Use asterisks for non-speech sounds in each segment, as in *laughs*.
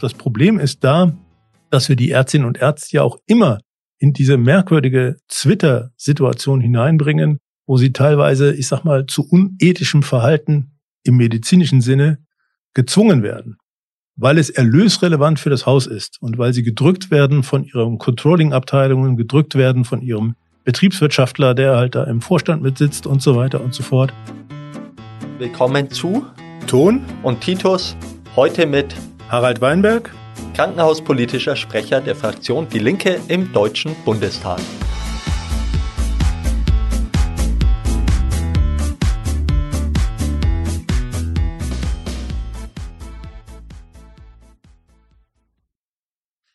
Das Problem ist da, dass wir die Ärztinnen und Ärzte ja auch immer in diese merkwürdige Twitter-Situation hineinbringen, wo sie teilweise, ich sag mal, zu unethischem Verhalten im medizinischen Sinne gezwungen werden, weil es erlösrelevant für das Haus ist und weil sie gedrückt werden von ihren Controlling-Abteilungen, gedrückt werden von ihrem Betriebswirtschaftler, der halt da im Vorstand mitsitzt und so weiter und so fort. Willkommen zu Ton und Titus, heute mit Harald Weinberg krankenhauspolitischer Sprecher der Fraktion Die Linke im Deutschen Bundestag.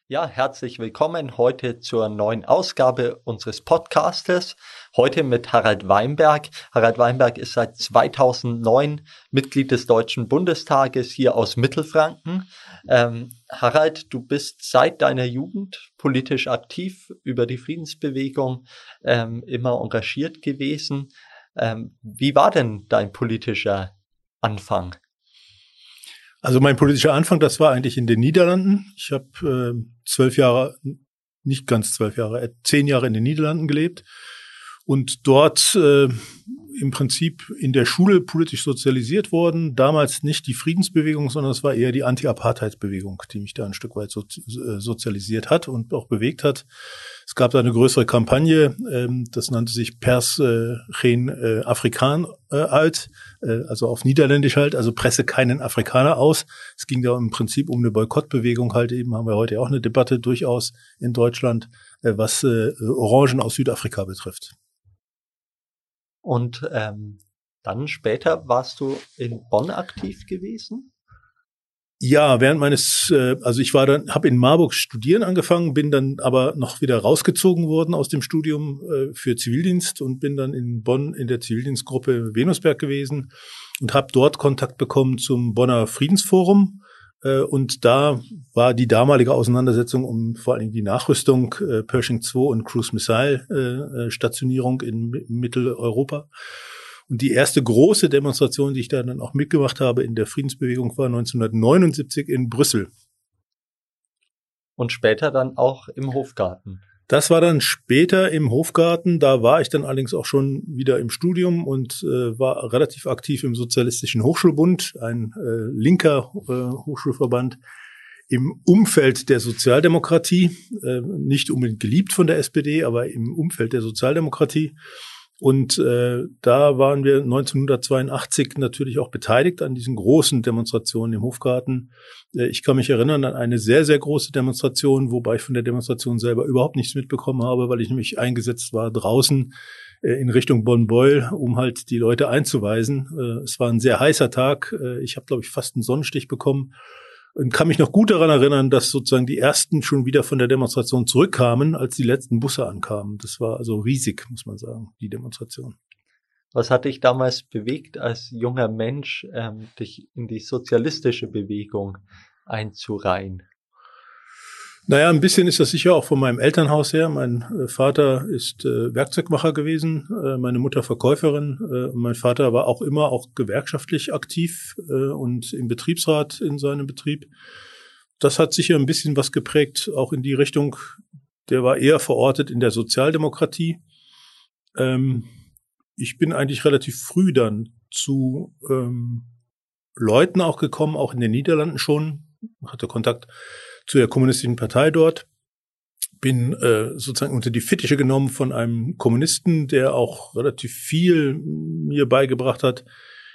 Ja, herzlich willkommen heute zur neuen Ausgabe unseres Podcastes. Heute mit Harald Weinberg. Harald Weinberg ist seit 2009 Mitglied des Deutschen Bundestages hier aus Mittelfranken. Ähm, Harald, du bist seit deiner Jugend politisch aktiv über die Friedensbewegung ähm, immer engagiert gewesen. Ähm, wie war denn dein politischer Anfang? Also mein politischer Anfang, das war eigentlich in den Niederlanden. Ich habe äh, zwölf Jahre, nicht ganz zwölf Jahre, äh, zehn Jahre in den Niederlanden gelebt und dort äh, im Prinzip in der Schule politisch sozialisiert worden. Damals nicht die Friedensbewegung, sondern es war eher die Anti-Apartheid-Bewegung, die mich da ein Stück weit so, äh, sozialisiert hat und auch bewegt hat. Es gab da eine größere Kampagne, ähm, das nannte sich Pers äh, geen äh, Afrikaan äh, alt, äh, also auf Niederländisch halt, also presse keinen Afrikaner aus. Es ging da im Prinzip um eine Boykottbewegung halt eben, haben wir heute auch eine Debatte durchaus in Deutschland, äh, was äh, Orangen aus Südafrika betrifft. Und ähm, dann später warst du in Bonn aktiv gewesen? Ja, während meines, äh, also ich war dann, habe in Marburg studieren angefangen, bin dann aber noch wieder rausgezogen worden aus dem Studium äh, für Zivildienst und bin dann in Bonn in der Zivildienstgruppe Venusberg gewesen und habe dort Kontakt bekommen zum Bonner Friedensforum. Äh, und da war die damalige Auseinandersetzung um vor allen Dingen die Nachrüstung äh, Pershing 2 und Cruise Missile äh, Stationierung in Mitteleuropa. Und die erste große Demonstration, die ich da dann auch mitgemacht habe in der Friedensbewegung, war 1979 in Brüssel. Und später dann auch im Hofgarten. Das war dann später im Hofgarten. Da war ich dann allerdings auch schon wieder im Studium und äh, war relativ aktiv im Sozialistischen Hochschulbund, ein äh, linker äh, Hochschulverband im Umfeld der Sozialdemokratie, äh, nicht unbedingt geliebt von der SPD, aber im Umfeld der Sozialdemokratie. Und äh, da waren wir 1982 natürlich auch beteiligt an diesen großen Demonstrationen im Hofgarten. Äh, ich kann mich erinnern an eine sehr, sehr große Demonstration, wobei ich von der Demonstration selber überhaupt nichts mitbekommen habe, weil ich nämlich eingesetzt war draußen äh, in Richtung Bonn-Beul, um halt die Leute einzuweisen. Äh, es war ein sehr heißer Tag. Äh, ich habe, glaube ich, fast einen Sonnenstich bekommen und kann mich noch gut daran erinnern, dass sozusagen die ersten schon wieder von der Demonstration zurückkamen, als die letzten Busse ankamen. Das war also riesig, muss man sagen, die Demonstration. Was hat dich damals bewegt, als junger Mensch, ähm, dich in die sozialistische Bewegung einzureihen? Naja, ein bisschen ist das sicher auch von meinem Elternhaus her. Mein äh, Vater ist äh, Werkzeugmacher gewesen, äh, meine Mutter Verkäuferin. Äh, mein Vater war auch immer auch gewerkschaftlich aktiv äh, und im Betriebsrat in seinem Betrieb. Das hat sicher ein bisschen was geprägt, auch in die Richtung. Der war eher verortet in der Sozialdemokratie. Ähm, ich bin eigentlich relativ früh dann zu ähm, Leuten auch gekommen, auch in den Niederlanden schon, hatte Kontakt zu der kommunistischen Partei dort. Bin äh, sozusagen unter die Fittiche genommen von einem Kommunisten, der auch relativ viel mir beigebracht hat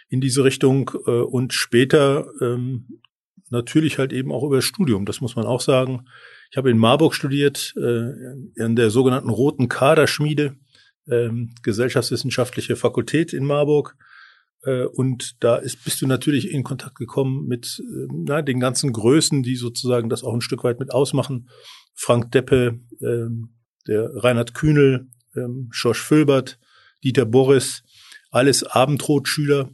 in diese Richtung äh, und später ähm, natürlich halt eben auch über das Studium, das muss man auch sagen. Ich habe in Marburg studiert, äh, in der sogenannten Roten Kaderschmiede, äh, Gesellschaftswissenschaftliche Fakultät in Marburg und da ist, bist du natürlich in Kontakt gekommen mit äh, na, den ganzen Größen, die sozusagen das auch ein Stück weit mit ausmachen. Frank Deppe, ähm, der Reinhard Kühnel, ähm, Schorsch Fülbert, Dieter Boris, alles Abendrotschüler.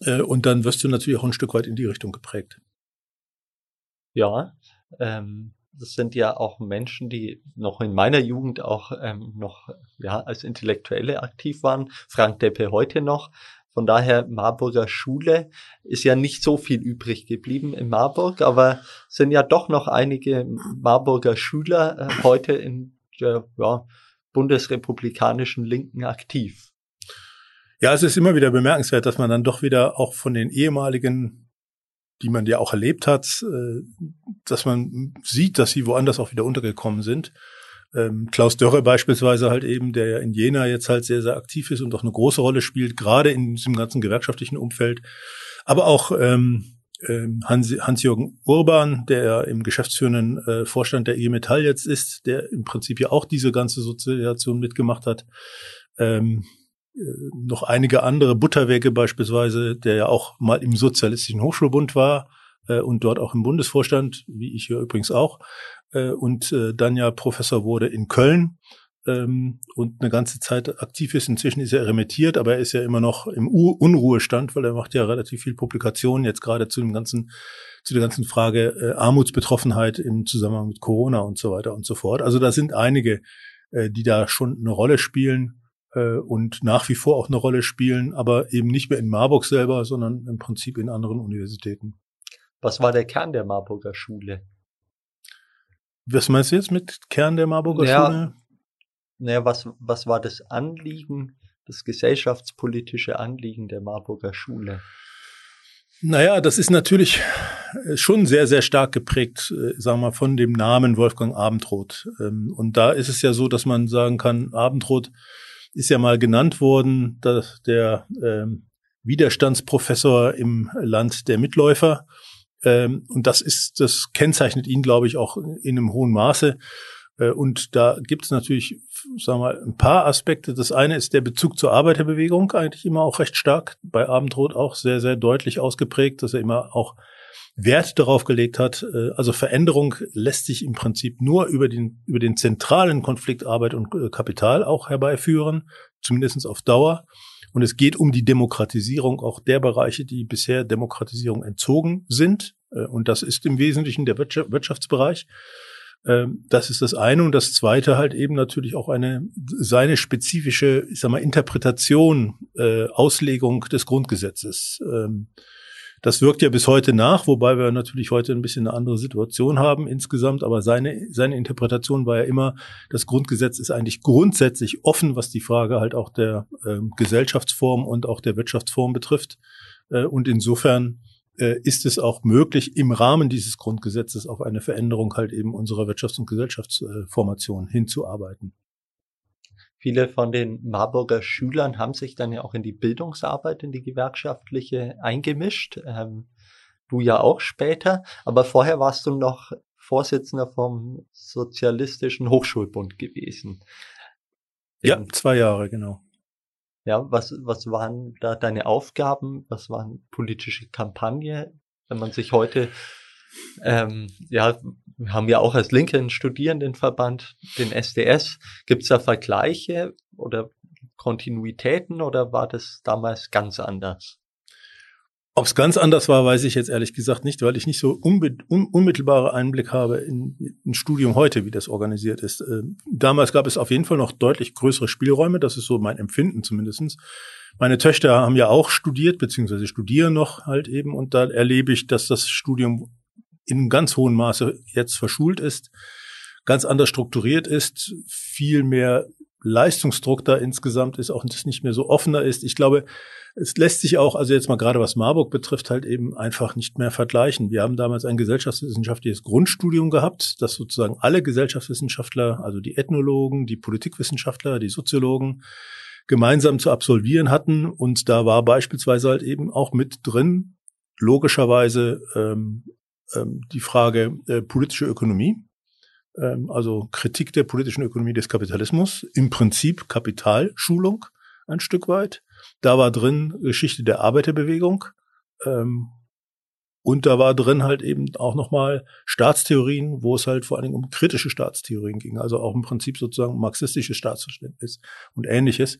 Äh, und dann wirst du natürlich auch ein Stück weit in die Richtung geprägt. Ja, ähm, das sind ja auch Menschen, die noch in meiner Jugend auch ähm, noch ja als Intellektuelle aktiv waren. Frank Deppe heute noch. Von daher, Marburger Schule ist ja nicht so viel übrig geblieben in Marburg, aber sind ja doch noch einige Marburger Schüler äh, heute in der ja, bundesrepublikanischen Linken aktiv. Ja, es ist immer wieder bemerkenswert, dass man dann doch wieder auch von den ehemaligen, die man ja auch erlebt hat, äh, dass man sieht, dass sie woanders auch wieder untergekommen sind. Ähm, Klaus Dörre beispielsweise halt eben, der ja in Jena jetzt halt sehr, sehr aktiv ist und auch eine große Rolle spielt, gerade in diesem ganzen gewerkschaftlichen Umfeld. Aber auch ähm, ähm Hans, Hans-Jürgen Urban, der im geschäftsführenden äh, Vorstand der IG Metall jetzt ist, der im Prinzip ja auch diese ganze Sozialisation mitgemacht hat. Ähm, äh, noch einige andere, Butterwege beispielsweise, der ja auch mal im Sozialistischen Hochschulbund war äh, und dort auch im Bundesvorstand, wie ich hier übrigens auch äh, und äh, dann ja Professor wurde in Köln ähm, und eine ganze Zeit aktiv ist. Inzwischen ist er remittiert, aber er ist ja immer noch im U Unruhestand, weil er macht ja relativ viel Publikationen jetzt gerade zu dem ganzen zu der ganzen Frage äh, Armutsbetroffenheit im Zusammenhang mit Corona und so weiter und so fort. Also da sind einige, äh, die da schon eine Rolle spielen äh, und nach wie vor auch eine Rolle spielen, aber eben nicht mehr in Marburg selber, sondern im Prinzip in anderen Universitäten. Was war der Kern der Marburger Schule? Was meinst du jetzt mit Kern der Marburger naja, Schule? Naja, was, was war das Anliegen, das gesellschaftspolitische Anliegen der Marburger Schule? Naja, das ist natürlich äh, schon sehr, sehr stark geprägt, äh, sagen wir mal, von dem Namen Wolfgang Abendroth. Ähm, und da ist es ja so, dass man sagen kann, Abendroth ist ja mal genannt worden, dass der ähm, Widerstandsprofessor im Land der Mitläufer. Ähm, und das ist, das kennzeichnet ihn, glaube ich, auch in einem hohen Maße. Äh, und da gibt es natürlich, sagen wir mal, ein paar Aspekte. Das eine ist der Bezug zur Arbeiterbewegung, eigentlich immer auch recht stark, bei Abendrot auch sehr, sehr deutlich ausgeprägt, dass er immer auch Wert darauf gelegt hat. Äh, also Veränderung lässt sich im Prinzip nur über den, über den zentralen Konflikt Arbeit und äh, Kapital auch herbeiführen, zumindestens auf Dauer. Und es geht um die Demokratisierung auch der Bereiche, die bisher Demokratisierung entzogen sind. Äh, und das ist im Wesentlichen der Wirtschaftsbereich. Ähm, das ist das eine. Und das zweite halt eben natürlich auch eine, seine spezifische, ich sag mal, Interpretation, äh, Auslegung des Grundgesetzes. Das wirkt ja bis heute nach, wobei wir natürlich heute ein bisschen eine andere Situation haben insgesamt. Aber seine, seine Interpretation war ja immer, das Grundgesetz ist eigentlich grundsätzlich offen, was die Frage halt auch der äh, Gesellschaftsform und auch der Wirtschaftsform betrifft. Äh, und insofern äh, ist es auch möglich, im Rahmen dieses Grundgesetzes auf eine Veränderung halt eben unserer Wirtschafts- und Gesellschaftsformation hinzuarbeiten. Viele von den Marburger Schülern haben sich dann ja auch in die Bildungsarbeit, in die gewerkschaftliche eingemischt. Ähm, du ja auch später, aber vorher warst du noch Vorsitzender vom Sozialistischen Hochschulbund gewesen. Ja, zwei Jahre, genau. Ja, was, was waren da deine Aufgaben? Was waren politische Kampagne? Wenn man sich heute ähm, ja, wir haben ja auch als Linken Studierendenverband den SDS. Gibt es da Vergleiche oder Kontinuitäten oder war das damals ganz anders? Ob es ganz anders war, weiß ich jetzt ehrlich gesagt nicht, weil ich nicht so unmittelbare Einblick habe in ein Studium heute, wie das organisiert ist. Äh, damals gab es auf jeden Fall noch deutlich größere Spielräume, das ist so mein Empfinden zumindestens. Meine Töchter haben ja auch studiert, beziehungsweise studieren noch halt eben, und da erlebe ich, dass das Studium in ganz hohem Maße jetzt verschult ist, ganz anders strukturiert ist, viel mehr Leistungsdruck da insgesamt ist, auch das nicht mehr so offener ist. Ich glaube, es lässt sich auch, also jetzt mal gerade was Marburg betrifft, halt eben einfach nicht mehr vergleichen. Wir haben damals ein gesellschaftswissenschaftliches Grundstudium gehabt, das sozusagen alle Gesellschaftswissenschaftler, also die Ethnologen, die Politikwissenschaftler, die Soziologen, gemeinsam zu absolvieren hatten. Und da war beispielsweise halt eben auch mit drin, logischerweise ähm, ähm, die Frage äh, politische Ökonomie, ähm, also Kritik der politischen Ökonomie des Kapitalismus, im Prinzip Kapitalschulung ein Stück weit. Da war drin Geschichte der Arbeiterbewegung, ähm, und da war drin halt eben auch nochmal Staatstheorien, wo es halt vor allen Dingen um kritische Staatstheorien ging, also auch im Prinzip sozusagen marxistisches Staatsverständnis und ähnliches.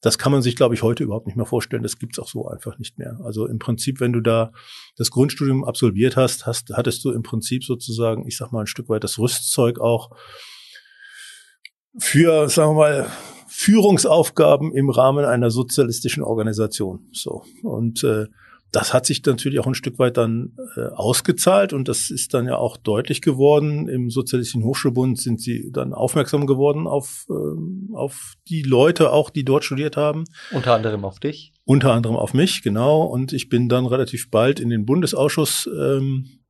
Das kann man sich, glaube ich, heute überhaupt nicht mehr vorstellen. Das gibt's auch so einfach nicht mehr. Also im Prinzip, wenn du da das Grundstudium absolviert hast, hast hattest du im Prinzip sozusagen, ich sag mal, ein Stück weit das Rüstzeug auch für, sagen wir mal, Führungsaufgaben im Rahmen einer sozialistischen Organisation. So und äh, das hat sich natürlich auch ein Stück weit dann äh, ausgezahlt und das ist dann ja auch deutlich geworden. Im Sozialistischen Hochschulbund sind sie dann aufmerksam geworden auf, äh, auf die Leute auch, die dort studiert haben. Unter anderem auf dich? Unter anderem auf mich, genau. Und ich bin dann relativ bald in den Bundesausschuss ähm,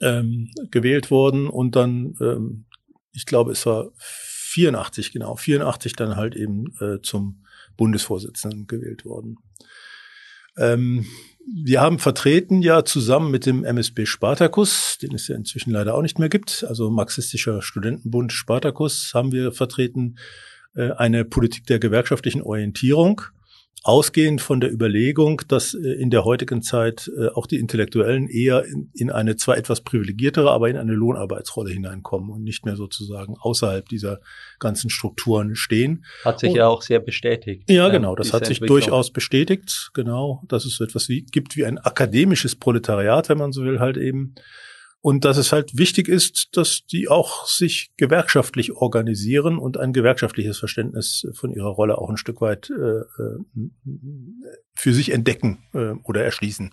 ähm, gewählt worden und dann, ähm, ich glaube, es war 84, genau, 84 dann halt eben äh, zum Bundesvorsitzenden gewählt worden. Ähm, wir haben vertreten ja zusammen mit dem MSB Spartacus, den es ja inzwischen leider auch nicht mehr gibt, also Marxistischer Studentenbund Spartacus, haben wir vertreten äh, eine Politik der gewerkschaftlichen Orientierung ausgehend von der Überlegung, dass äh, in der heutigen Zeit äh, auch die Intellektuellen eher in, in, eine zwar etwas privilegiertere, aber in eine Lohnarbeitsrolle hineinkommen und nicht mehr sozusagen außerhalb dieser ganzen Strukturen stehen. Hat sich und, ja auch sehr bestätigt. Ja, genau, das hat sich durchaus bestätigt, genau, dass es so etwas wie, gibt wie ein akademisches Proletariat, wenn man so will, halt eben und dass es halt wichtig ist, dass die auch sich gewerkschaftlich organisieren und ein gewerkschaftliches Verständnis von ihrer Rolle auch ein Stück weit äh, äh für sich entdecken äh, oder erschließen.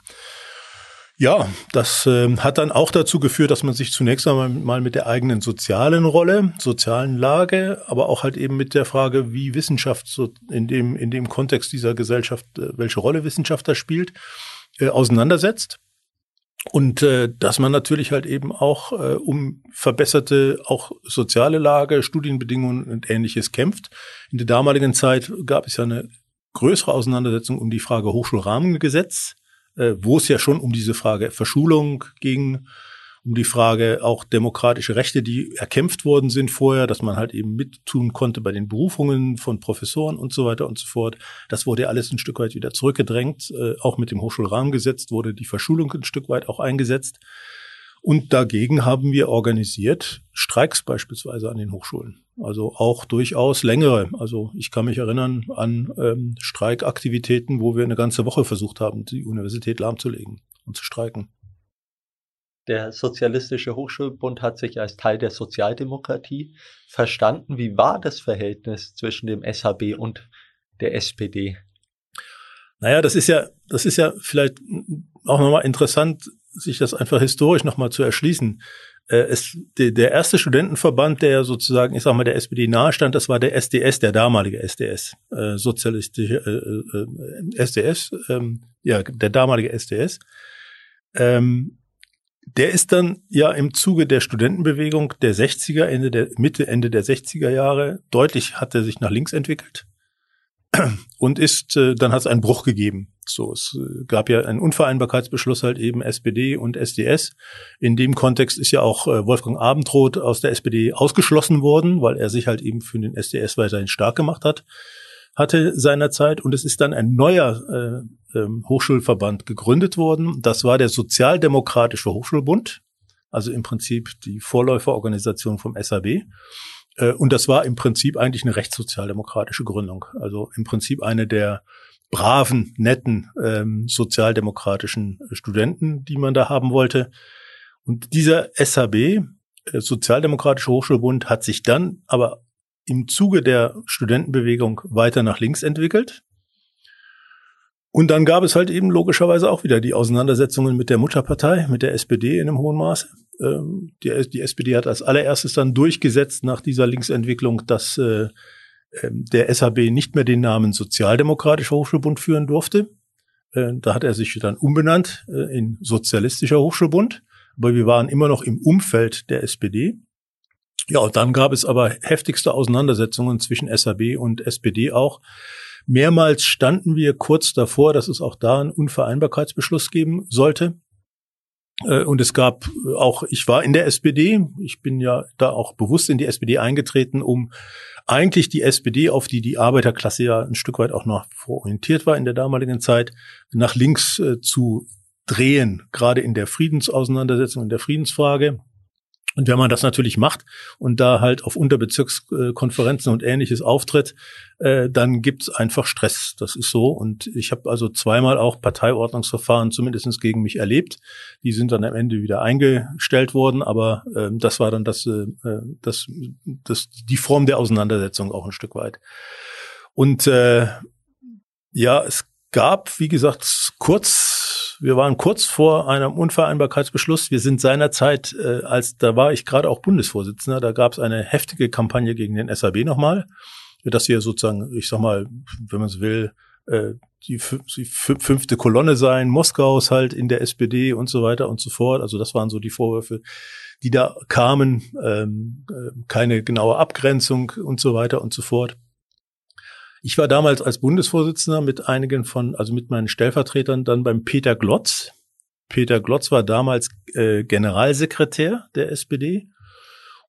Ja, das äh, hat dann auch dazu geführt, dass man sich zunächst einmal mal mit der eigenen sozialen Rolle, sozialen Lage, aber auch halt eben mit der Frage, wie Wissenschaft so in dem, in dem Kontext dieser Gesellschaft, äh, welche Rolle Wissenschaft da spielt, äh, auseinandersetzt. Und äh, dass man natürlich halt eben auch äh, um verbesserte auch soziale Lage, Studienbedingungen und ähnliches kämpft. In der damaligen Zeit gab es ja eine größere Auseinandersetzung um die Frage Hochschulrahmengesetz, äh, wo es ja schon um diese Frage Verschulung ging, um die Frage auch demokratische Rechte, die erkämpft worden sind vorher, dass man halt eben mittun konnte bei den Berufungen von Professoren und so weiter und so fort. Das wurde alles ein Stück weit wieder zurückgedrängt. Äh, auch mit dem Hochschulrahmengesetz wurde die Verschulung ein Stück weit auch eingesetzt. Und dagegen haben wir organisiert Streiks beispielsweise an den Hochschulen. Also auch durchaus längere. Also ich kann mich erinnern an ähm, Streikaktivitäten, wo wir eine ganze Woche versucht haben, die Universität lahmzulegen und zu streiken. Der Sozialistische Hochschulbund hat sich als Teil der Sozialdemokratie verstanden. Wie war das Verhältnis zwischen dem SHB und der SPD? Naja, das ist ja, das ist ja vielleicht auch nochmal interessant, sich das einfach historisch nochmal zu erschließen. Äh, es, der erste Studentenverband, der sozusagen, ich sag mal, der SPD nahestand, das war der SDS, der damalige SDS, äh, sozialistische äh, äh, SDS, ähm, ja, der damalige SDS. Ähm, der ist dann ja im Zuge der Studentenbewegung der 60er, Ende der, Mitte, Ende der 60er Jahre deutlich hat er sich nach links entwickelt *clears throat* und ist, äh, dann hat es einen Bruch gegeben. So, es äh, gab ja einen Unvereinbarkeitsbeschluss halt eben SPD und SDS. In dem Kontext ist ja auch äh, Wolfgang Abendroth aus der SPD ausgeschlossen worden, weil er sich halt eben für den SDS weiterhin stark gemacht hat hatte seinerzeit und es ist dann ein neuer äh, äh, Hochschulverband gegründet worden. Das war der Sozialdemokratische Hochschulbund, also im Prinzip die Vorläuferorganisation vom SAB. Äh, und das war im Prinzip eigentlich eine rechtssozialdemokratische Gründung. Also im Prinzip eine der braven, netten ähm, sozialdemokratischen Studenten, die man da haben wollte. Und dieser SAB, äh, Sozialdemokratische Hochschulbund, hat sich dann aber im Zuge der Studentenbewegung weiter nach links entwickelt. Und dann gab es halt eben logischerweise auch wieder die Auseinandersetzungen mit der Mutterpartei, mit der SPD in einem hohen Maße. Ähm, die, die SPD hat als allererstes dann durchgesetzt nach dieser Linksentwicklung, dass äh, ähm, der SHB nicht mehr den Namen Sozialdemokratischer Hochschulbund führen durfte. Äh, da hat er sich dann umbenannt äh, in Sozialistischer Hochschulbund. Aber wir waren immer noch im Umfeld der SPD. Ja, und dann gab es aber heftigste Auseinandersetzungen zwischen SAB und SPD auch. Mehrmals standen wir kurz davor, dass es auch da einen Unvereinbarkeitsbeschluss geben sollte. Äh, und es gab auch, ich war in der SPD, ich bin ja da auch bewusst in die SPD eingetreten, um eigentlich die SPD, auf die die Arbeiterklasse ja ein Stück weit auch noch orientiert war in der damaligen Zeit, nach links äh, zu drehen, gerade in der Friedensauseinandersetzung, in der Friedensfrage. Und wenn man das natürlich macht und da halt auf Unterbezirkskonferenzen und ähnliches auftritt, äh, dann gibt's einfach Stress. Das ist so. Und ich habe also zweimal auch Parteiordnungsverfahren zumindestens gegen mich erlebt. Die sind dann am Ende wieder eingestellt worden, aber äh, das war dann das, äh, das, das, die Form der Auseinandersetzung auch ein Stück weit. Und äh, ja, es gab, wie gesagt, kurz, wir waren kurz vor einem Unvereinbarkeitsbeschluss. Wir sind seinerzeit, äh, als da war ich gerade auch Bundesvorsitzender, da gab es eine heftige Kampagne gegen den SAB nochmal, dass wir sozusagen, ich sag mal, wenn man es will, äh, die, die fünfte Kolonne sein, Moskaus halt in der SPD und so weiter und so fort. Also das waren so die Vorwürfe, die da kamen, ähm, äh, keine genaue Abgrenzung und so weiter und so fort. Ich war damals als Bundesvorsitzender mit einigen von, also mit meinen Stellvertretern dann beim Peter Glotz. Peter Glotz war damals äh, Generalsekretär der SPD.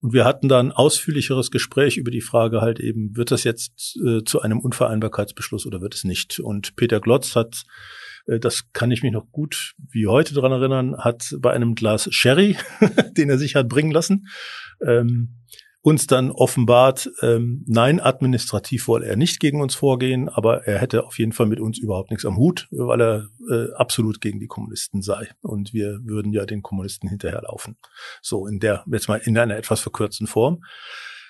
Und wir hatten dann ausführlicheres Gespräch über die Frage halt eben, wird das jetzt äh, zu einem Unvereinbarkeitsbeschluss oder wird es nicht? Und Peter Glotz hat, äh, das kann ich mich noch gut wie heute dran erinnern, hat bei einem Glas Sherry, *laughs* den er sich hat bringen lassen, ähm, uns dann offenbart, ähm, nein, administrativ wolle er nicht gegen uns vorgehen, aber er hätte auf jeden Fall mit uns überhaupt nichts am Hut, weil er äh, absolut gegen die Kommunisten sei. Und wir würden ja den Kommunisten hinterherlaufen. So in der, jetzt mal in einer etwas verkürzten Form.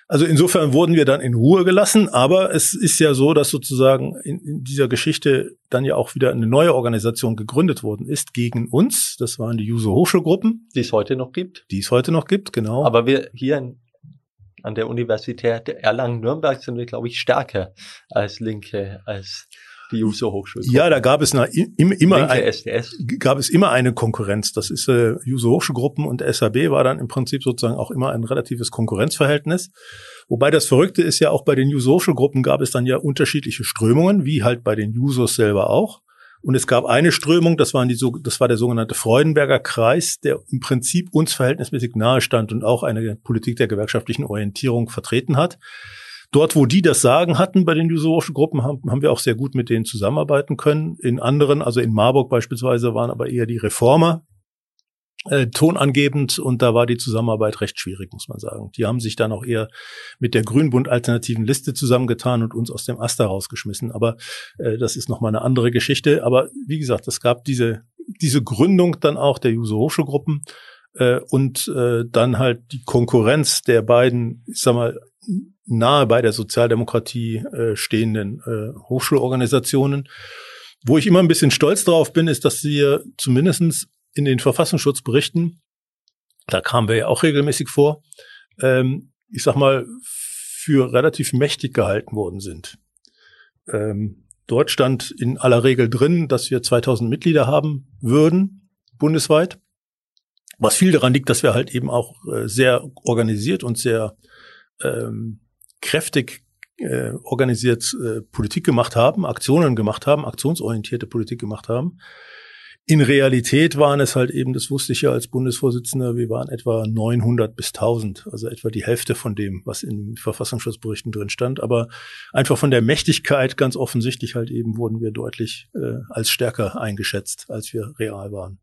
Also insofern wurden wir dann in Ruhe gelassen, aber es ist ja so, dass sozusagen in, in, dieser Geschichte dann ja auch wieder eine neue Organisation gegründet worden ist gegen uns. Das waren die Juso Hochschulgruppen. Die es heute noch gibt. Die es heute noch gibt, genau. Aber wir hier in an der Universität Erlangen-Nürnberg sind wir, glaube ich, stärker als Linke, als die Juso Hochschule. Ja, da gab es na, im, immer ein, gab es immer eine Konkurrenz. Das ist äh, Juso Hochschulgruppen und SAB war dann im Prinzip sozusagen auch immer ein relatives Konkurrenzverhältnis. Wobei das Verrückte ist ja auch bei den Juso Hochschulgruppen gab es dann ja unterschiedliche Strömungen, wie halt bei den Jusos selber auch. Und es gab eine Strömung, das, waren die, das war der sogenannte Freudenberger Kreis, der im Prinzip uns verhältnismäßig nahe stand und auch eine Politik der gewerkschaftlichen Orientierung vertreten hat. Dort, wo die das Sagen hatten bei den jusorischen Gruppen, haben, haben wir auch sehr gut mit denen zusammenarbeiten können. In anderen, also in Marburg beispielsweise, waren aber eher die Reformer, äh, tonangebend und da war die Zusammenarbeit recht schwierig, muss man sagen. Die haben sich dann auch eher mit der Grünbund-alternativen Liste zusammengetan und uns aus dem Aster rausgeschmissen. Aber äh, das ist nochmal eine andere Geschichte. Aber wie gesagt, es gab diese, diese Gründung dann auch der Juso Hochschulgruppen äh, und äh, dann halt die Konkurrenz der beiden, ich sag mal, nahe bei der Sozialdemokratie äh, stehenden äh, Hochschulorganisationen. Wo ich immer ein bisschen stolz drauf bin, ist, dass wir zumindestens in den Verfassungsschutzberichten, da kamen wir ja auch regelmäßig vor, ähm, ich sag mal, für relativ mächtig gehalten worden sind. Ähm, dort stand in aller Regel drin, dass wir 2000 Mitglieder haben würden, bundesweit. Was viel daran liegt, dass wir halt eben auch äh, sehr organisiert und sehr ähm, kräftig äh, organisiert äh, Politik gemacht haben, Aktionen gemacht haben, aktionsorientierte Politik gemacht haben. In Realität waren es halt eben, das wusste ich ja als Bundesvorsitzender, wir waren etwa 900 bis 1000, also etwa die Hälfte von dem, was in den Verfassungsschutzberichten drin stand. Aber einfach von der Mächtigkeit ganz offensichtlich halt eben wurden wir deutlich äh, als stärker eingeschätzt, als wir real waren.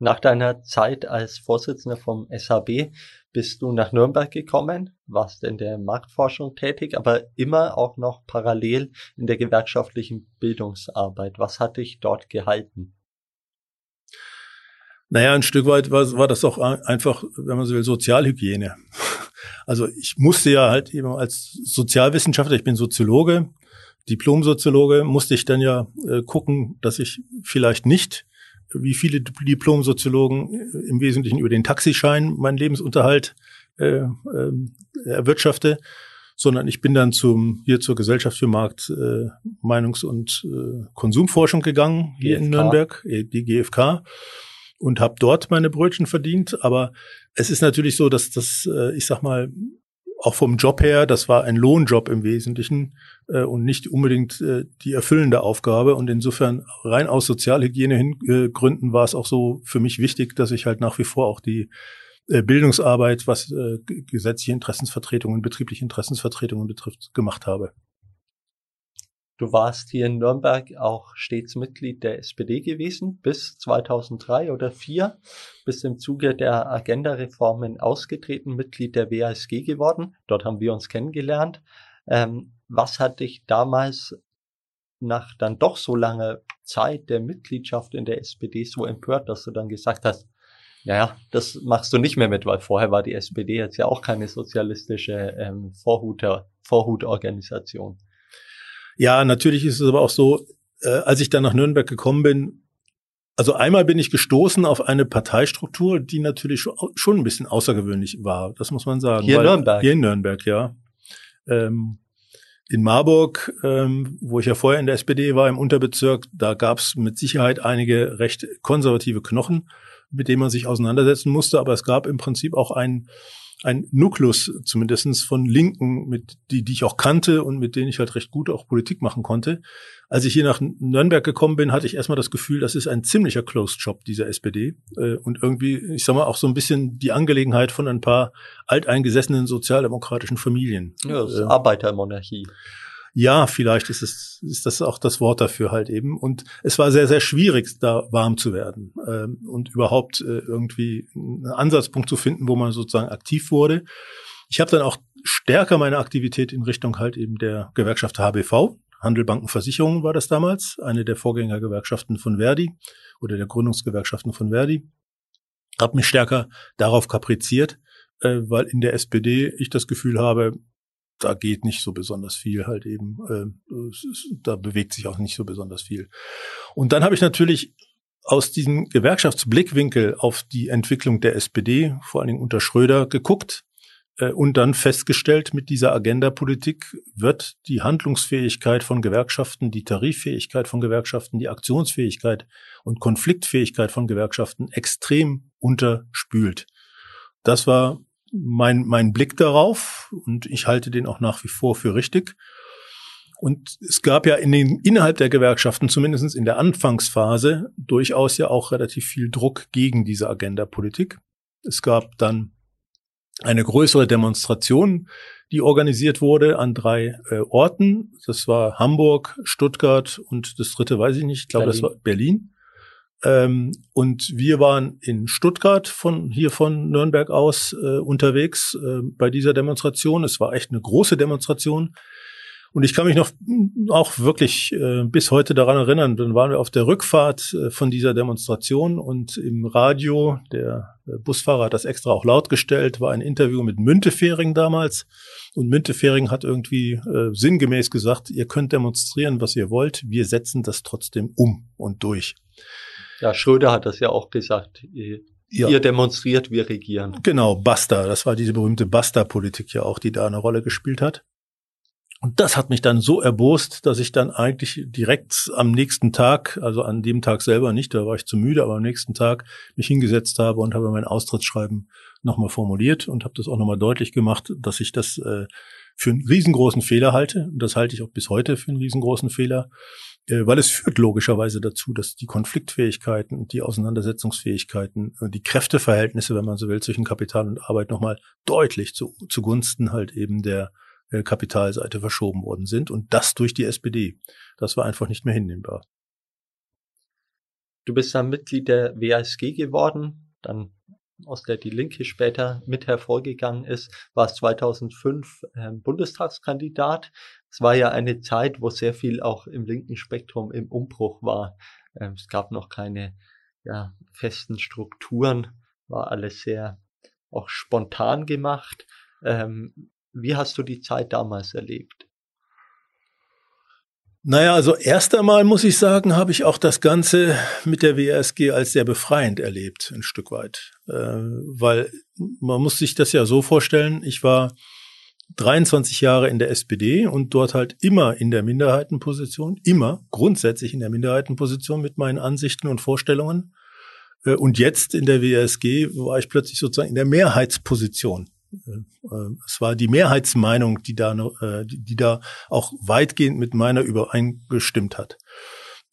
Nach deiner Zeit als Vorsitzender vom SAB bist du nach Nürnberg gekommen, warst in der Marktforschung tätig, aber immer auch noch parallel in der gewerkschaftlichen Bildungsarbeit. Was hat dich dort gehalten? Naja, ein Stück weit war, war das auch einfach, wenn man so will, Sozialhygiene. *laughs* Also ich musste ja halt eben als Sozialwissenschaftler, ich bin Soziologe, Diplomsoziologe, musste ich dann ja äh, gucken, dass ich vielleicht nicht wie viele Diplom-Soziologen äh, im Wesentlichen über den Taxischein meinen Lebensunterhalt äh, äh, erwirtschafte, sondern ich bin dann zum hier zur Gesellschaft für Markt, äh, Meinungs- und äh, Konsumforschung gegangen hier GfK. in Nürnberg, äh, die GfK, und habe dort meine Brötchen verdient. Aber es ist natürlich so, dass das, äh, ich sag mal, auch vom Job her, das war ein Lohnjob im Wesentlichen äh, und nicht unbedingt äh, die erfüllende Aufgabe. Und insofern rein aus Sozialhygienegründen äh, war es auch so für mich wichtig, dass ich halt nach wie vor auch die äh, Bildungsarbeit, was äh, gesetzliche Interessensvertretungen, betriebliche Interessensvertretungen betrifft, gemacht habe. Du warst hier in Nürnberg auch stets Mitglied der SPD gewesen, bis 2003 oder 2004, bis im Zuge der Agenda-Reformen ausgetreten, Mitglied der WASG geworden. Dort haben wir uns kennengelernt. Ähm, was hat dich damals nach dann doch so langer Zeit der Mitgliedschaft in der SPD so empört, dass du dann gesagt hast, ja, das machst du nicht mehr mit, weil vorher war die SPD jetzt ja auch keine sozialistische ähm, Vorhuter, Vorhutorganisation. Ja, natürlich ist es aber auch so, äh, als ich dann nach Nürnberg gekommen bin, also einmal bin ich gestoßen auf eine Parteistruktur, die natürlich schon ein bisschen außergewöhnlich war, das muss man sagen. Hier in Nürnberg? Hier in Nürnberg, ja. Ähm, in Marburg, ähm, wo ich ja vorher in der SPD war, im Unterbezirk, da gab es mit Sicherheit einige recht konservative Knochen, mit denen man sich auseinandersetzen musste, aber es gab im Prinzip auch einen ein Nukleus zumindestens von Linken, mit die, die ich auch kannte und mit denen ich halt recht gut auch Politik machen konnte. Als ich hier nach Nürnberg gekommen bin, hatte ich erstmal das Gefühl, das ist ein ziemlicher Closed Job dieser SPD äh, und irgendwie, ich sag mal, auch so ein bisschen die Angelegenheit von ein paar alteingesessenen sozialdemokratischen Familien. Ja, das ist äh, Arbeitermonarchie. Ja, vielleicht ist es ist das auch das Wort dafür halt eben. Und es war sehr sehr schwierig, da warm zu werden ähm, und überhaupt äh, irgendwie einen Ansatzpunkt zu finden, wo man sozusagen aktiv wurde. Ich habe dann auch stärker meine Aktivität in Richtung halt eben der Gewerkschaft HBV, Handel, war das damals, eine der Vorgängergewerkschaften von Verdi oder der Gründungsgewerkschaften von Verdi. Habe mich stärker darauf kapriziert, äh, weil in der SPD ich das Gefühl habe, da geht nicht so besonders viel halt eben. Äh, da bewegt sich auch nicht so besonders viel. Und dann habe ich natürlich aus diesem Gewerkschaftsblickwinkel auf die Entwicklung der SPD, vor allen Dingen unter Schröder, geguckt äh, und dann festgestellt, mit dieser Agenda-Politik wird die Handlungsfähigkeit von Gewerkschaften, die Tariffähigkeit von Gewerkschaften, die Aktionsfähigkeit und Konfliktfähigkeit von Gewerkschaften extrem unterspült. Das war mein, mein Blick darauf und ich halte den auch nach wie vor für richtig. Und es gab ja in den, innerhalb der Gewerkschaften, zumindest in der Anfangsphase, durchaus ja auch relativ viel Druck gegen diese Agenda-Politik. Es gab dann eine größere Demonstration, die organisiert wurde an drei äh, Orten. Das war Hamburg, Stuttgart und das dritte weiß ich nicht, ich glaube, das war Berlin. Ähm, und wir waren in Stuttgart von hier von Nürnberg aus äh, unterwegs äh, bei dieser Demonstration. Es war echt eine große Demonstration. Und ich kann mich noch auch wirklich äh, bis heute daran erinnern, dann waren wir auf der Rückfahrt äh, von dieser Demonstration und im Radio, der Busfahrer hat das extra auch laut gestellt, war ein Interview mit Müntefering damals. Und Müntefering hat irgendwie äh, sinngemäß gesagt, ihr könnt demonstrieren, was ihr wollt, wir setzen das trotzdem um und durch. Ja, Schröder hat das ja auch gesagt. Ihr ja. demonstriert, wir regieren. Genau, Basta. Das war diese berühmte Basta-Politik ja auch, die da eine Rolle gespielt hat. Und das hat mich dann so erbost, dass ich dann eigentlich direkt am nächsten Tag, also an dem Tag selber nicht, da war ich zu müde, aber am nächsten Tag mich hingesetzt habe und habe mein Austrittsschreiben nochmal formuliert und habe das auch nochmal deutlich gemacht, dass ich das äh, für einen riesengroßen Fehler halte. Und das halte ich auch bis heute für einen riesengroßen Fehler. Äh, weil es führt logischerweise dazu, dass die Konfliktfähigkeiten und die Auseinandersetzungsfähigkeiten, die Kräfteverhältnisse, wenn man so will, zwischen Kapital und Arbeit nochmal deutlich zu, zugunsten halt eben der äh, Kapitalseite verschoben worden sind und das durch die SPD. Das war einfach nicht mehr hinnehmbar. Du bist dann Mitglied der WASG geworden, dann aus der die Linke später mit hervorgegangen ist, war es 2005 äh, Bundestagskandidat. Es war ja eine Zeit, wo sehr viel auch im linken Spektrum im Umbruch war. Ähm, es gab noch keine ja, festen Strukturen, war alles sehr auch spontan gemacht. Ähm, wie hast du die Zeit damals erlebt? Naja, also erst einmal muss ich sagen, habe ich auch das Ganze mit der WSG als sehr befreiend erlebt, ein Stück weit. Äh, weil man muss sich das ja so vorstellen, ich war 23 Jahre in der SPD und dort halt immer in der Minderheitenposition, immer grundsätzlich in der Minderheitenposition mit meinen Ansichten und Vorstellungen. Äh, und jetzt in der WSG war ich plötzlich sozusagen in der Mehrheitsposition. Äh, es war die Mehrheitsmeinung, die da, äh, die da auch weitgehend mit meiner übereingestimmt hat.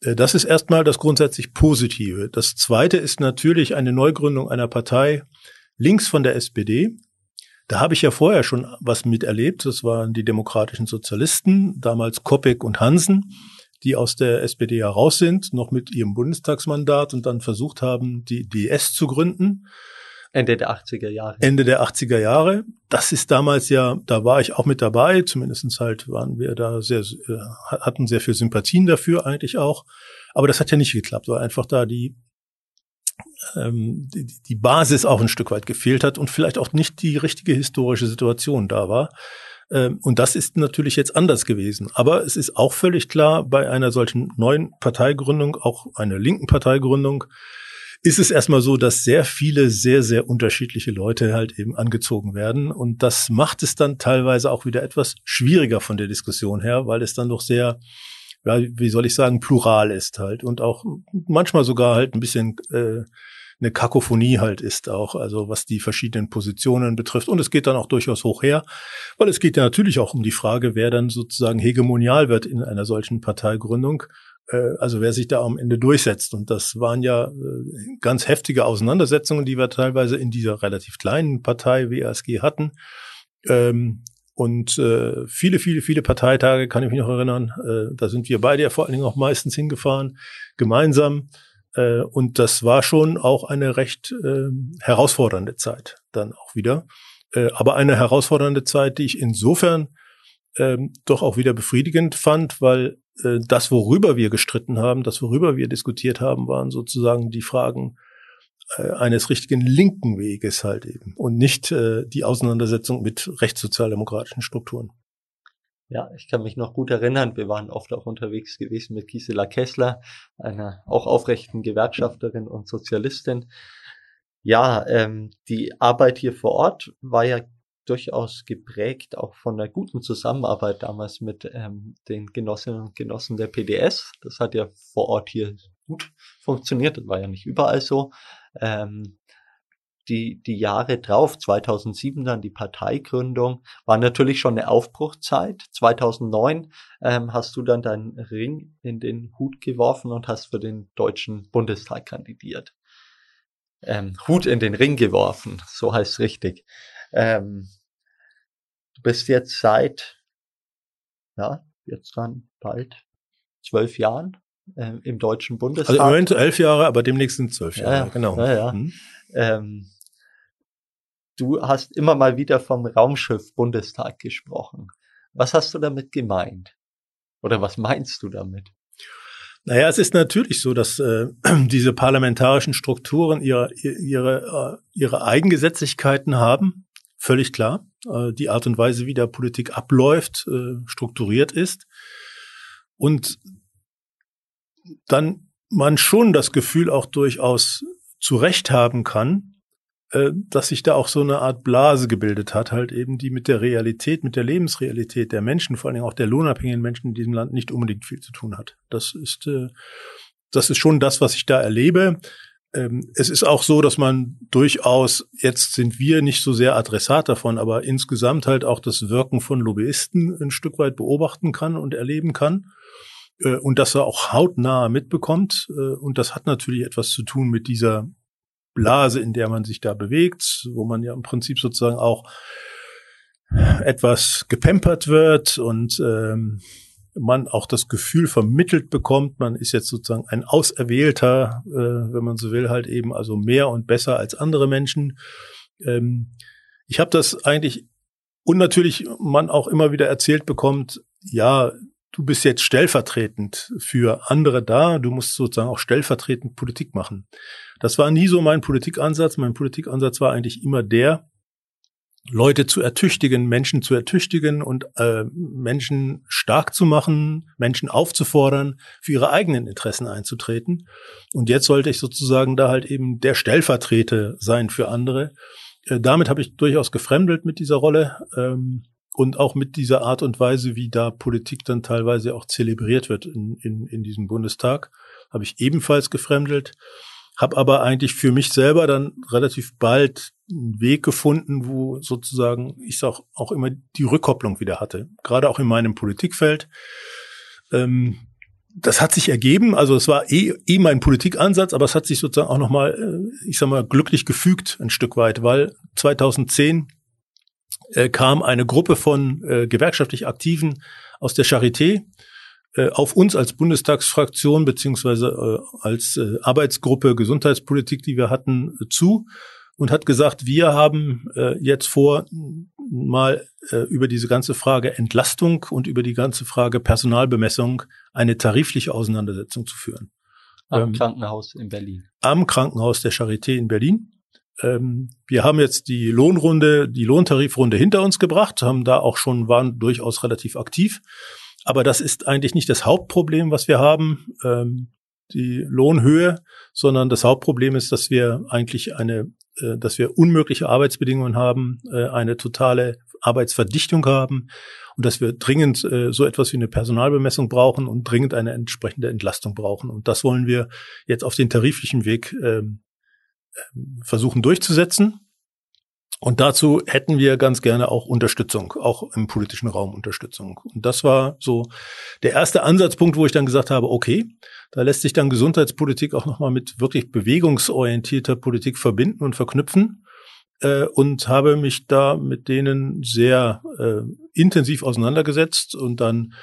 Äh, das ist erstmal das grundsätzlich Positive. Das Zweite ist natürlich eine Neugründung einer Partei links von der SPD. Da habe ich ja vorher schon was miterlebt. Das waren die demokratischen Sozialisten, damals Koppek und Hansen, die aus der SPD heraus sind, noch mit ihrem Bundestagsmandat und dann versucht haben, die DS zu gründen. Ende der 80er Jahre. Ende der 80er Jahre. Das ist damals ja, da war ich auch mit dabei, zumindestens halt waren wir da sehr, äh, hatten sehr viel Sympathien dafür eigentlich auch. Aber das hat ja nicht geklappt, weil einfach da die, ähm, die, die Basis auch ein Stück weit gefehlt hat und vielleicht auch nicht die richtige historische Situation da war. Ähm, und das ist natürlich jetzt anders gewesen. Aber es ist auch völlig klar, bei einer solchen neuen Parteigründung, auch einer linken Parteigründung, ist es erstmal so, dass sehr viele sehr, sehr unterschiedliche Leute halt eben angezogen werden. Und das macht es dann teilweise auch wieder etwas schwieriger von der Diskussion her, weil es dann doch sehr, ja, wie soll ich sagen, plural ist halt und auch manchmal sogar halt ein bisschen äh, eine Kakophonie halt ist auch, also was die verschiedenen Positionen betrifft. Und es geht dann auch durchaus hoch her, weil es geht ja natürlich auch um die Frage, wer dann sozusagen hegemonial wird in einer solchen Parteigründung. Äh, also wer sich da am Ende durchsetzt. Und das waren ja äh, ganz heftige Auseinandersetzungen, die wir teilweise in dieser relativ kleinen Partei WASG hatten. Ähm, und äh, viele, viele, viele Parteitage kann ich mich noch erinnern. da sind wir beide ja vor allen Dingen auch meistens hingefahren, gemeinsam. und das war schon auch eine recht herausfordernde Zeit dann auch wieder. aber eine herausfordernde Zeit, die ich insofern ähm, doch auch wieder befriedigend fand, weil äh, das, worüber wir gestritten haben, das, worüber wir diskutiert haben, waren sozusagen die Fragen äh, eines richtigen linken Weges halt eben und nicht äh, die Auseinandersetzung mit rechtssozialdemokratischen Strukturen. Ja, ich kann mich noch gut erinnern, wir waren oft auch unterwegs gewesen mit Gisela Kessler, einer auch aufrechten Gewerkschafterin und Sozialistin. Ja, ähm, die Arbeit hier vor Ort war ja durchaus geprägt auch von der guten Zusammenarbeit damals mit ähm, den Genossinnen und Genossen der PDS. Das hat ja vor Ort hier gut funktioniert. Das war ja nicht überall so. Ähm, die, die Jahre drauf, 2007 dann die Parteigründung, war natürlich schon eine Aufbruchzeit. 2009 ähm, hast du dann deinen Ring in den Hut geworfen und hast für den Deutschen Bundestag kandidiert. Ähm, Hut in den Ring geworfen, so heißt es richtig. Ähm, du bist jetzt seit, ja, jetzt dann bald zwölf Jahren äh, im Deutschen Bundestag. Also im Moment elf Jahre, aber demnächst sind zwölf Jahre, ja, genau. Ja, ja. Hm. Ähm, du hast immer mal wieder vom Raumschiff Bundestag gesprochen. Was hast du damit gemeint? Oder was meinst du damit? Naja, es ist natürlich so, dass äh, *clears throat* diese parlamentarischen Strukturen ihre, ihre, äh, ihre Eigengesetzlichkeiten haben völlig klar. Äh, die Art und Weise, wie da Politik abläuft, äh, strukturiert ist. Und dann man schon das Gefühl auch durchaus zu Recht haben kann, äh, dass sich da auch so eine Art Blase gebildet hat, halt eben, die mit der Realität, mit der Lebensrealität der Menschen, vor allen Dingen auch der lohnabhängigen Menschen in diesem Land nicht unbedingt viel zu tun hat. Das ist, das ist schon das, was ich da erlebe ähm, es ist auch so, dass man durchaus, jetzt sind wir nicht so sehr Adressat davon, aber insgesamt halt auch das Wirken von Lobbyisten ein Stück weit beobachten kann und erleben kann. Äh, und dass er auch hautnah mitbekommt. Äh, und das hat natürlich etwas zu tun mit dieser Blase, in der man sich da bewegt, wo man ja im Prinzip sozusagen auch etwas gepempert wird und ähm, man auch das Gefühl vermittelt bekommt, man ist jetzt sozusagen ein Auserwählter, äh, wenn man so will, halt eben also mehr und besser als andere Menschen. Ähm, ich habe das eigentlich und natürlich man auch immer wieder erzählt bekommt, ja, du bist jetzt stellvertretend für andere da, du musst sozusagen auch stellvertretend Politik machen. Das war nie so mein Politikansatz. Mein Politikansatz war eigentlich immer der, Leute zu ertüchtigen, Menschen zu ertüchtigen und äh, Menschen stark zu machen, Menschen aufzufordern, für ihre eigenen Interessen einzutreten. Und jetzt sollte ich sozusagen da halt eben der Stellvertreter sein für andere. Äh, damit habe ich durchaus gefremdelt mit dieser Rolle ähm, und auch mit dieser Art und Weise, wie da Politik dann teilweise auch zelebriert wird in, in, in diesem Bundestag, habe ich ebenfalls gefremdelt habe aber eigentlich für mich selber dann relativ bald einen Weg gefunden, wo sozusagen ich auch, auch immer die Rückkopplung wieder hatte. Gerade auch in meinem Politikfeld. Ähm, das hat sich ergeben, also es war eh, eh mein Politikansatz, aber es hat sich sozusagen auch nochmal, äh, ich sag mal, glücklich gefügt ein Stück weit, weil 2010 äh, kam eine Gruppe von äh, gewerkschaftlich Aktiven aus der Charité äh, auf uns als Bundestagsfraktion beziehungsweise äh, als äh, Arbeitsgruppe Gesundheitspolitik, die wir hatten, zu und hat gesagt, wir haben äh, jetzt vor, mal äh, über diese ganze Frage Entlastung und über die ganze Frage Personalbemessung eine tarifliche Auseinandersetzung zu führen. Am ähm, Krankenhaus in Berlin. Am Krankenhaus der Charité in Berlin. Ähm, wir haben jetzt die Lohnrunde, die Lohntarifrunde hinter uns gebracht, haben da auch schon, waren durchaus relativ aktiv. Aber das ist eigentlich nicht das Hauptproblem, was wir haben, ähm, die Lohnhöhe, sondern das Hauptproblem ist, dass wir eigentlich eine äh, dass wir unmögliche Arbeitsbedingungen haben, äh, eine totale Arbeitsverdichtung haben und dass wir dringend äh, so etwas wie eine Personalbemessung brauchen und dringend eine entsprechende Entlastung brauchen. Und das wollen wir jetzt auf den tariflichen Weg ähm, versuchen durchzusetzen. Und dazu hätten wir ganz gerne auch Unterstützung, auch im politischen Raum Unterstützung. Und das war so der erste Ansatzpunkt, wo ich dann gesagt habe, okay, da lässt sich dann Gesundheitspolitik auch nochmal mit wirklich bewegungsorientierter Politik verbinden und verknüpfen. Äh, und habe mich da mit denen sehr äh, intensiv auseinandergesetzt und dann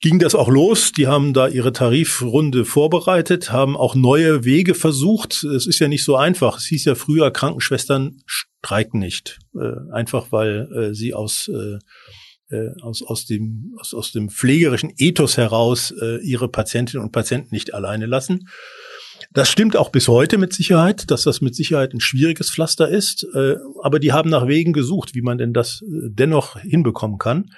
ging das auch los. Die haben da ihre Tarifrunde vorbereitet, haben auch neue Wege versucht. Es ist ja nicht so einfach. Es hieß ja früher, Krankenschwestern streiken nicht. Äh, einfach weil äh, sie aus, äh, äh aus, aus, dem, aus, aus dem pflegerischen Ethos heraus äh, ihre Patientinnen und Patienten nicht alleine lassen. Das stimmt auch bis heute mit Sicherheit, dass das mit Sicherheit ein schwieriges Pflaster ist. Äh, aber die haben nach Wegen gesucht, wie man denn das dennoch hinbekommen kann.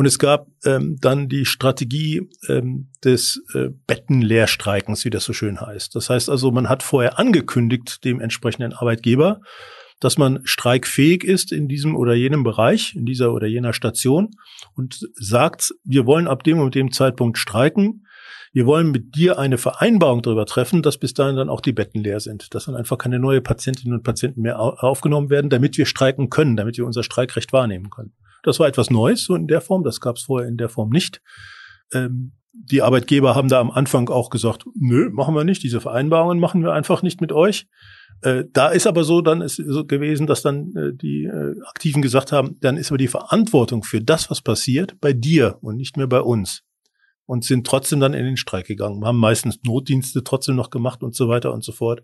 Und es gab ähm, dann die Strategie ähm, des äh, Bettenleerstreikens, wie das so schön heißt. Das heißt also, man hat vorher angekündigt dem entsprechenden Arbeitgeber, dass man streikfähig ist in diesem oder jenem Bereich, in dieser oder jener Station und sagt, wir wollen ab dem und dem Zeitpunkt streiken. Wir wollen mit dir eine Vereinbarung darüber treffen, dass bis dahin dann auch die Betten leer sind, dass dann einfach keine neue Patientinnen und Patienten mehr aufgenommen werden, damit wir streiken können, damit wir unser Streikrecht wahrnehmen können. Das war etwas Neues, so in der Form. Das gab es vorher in der Form nicht. Ähm, die Arbeitgeber haben da am Anfang auch gesagt, nö, machen wir nicht. Diese Vereinbarungen machen wir einfach nicht mit euch. Äh, da ist aber so, dann ist so gewesen, dass dann äh, die äh, Aktiven gesagt haben, dann ist aber die Verantwortung für das, was passiert, bei dir und nicht mehr bei uns. Und sind trotzdem dann in den Streik gegangen, haben meistens Notdienste trotzdem noch gemacht und so weiter und so fort.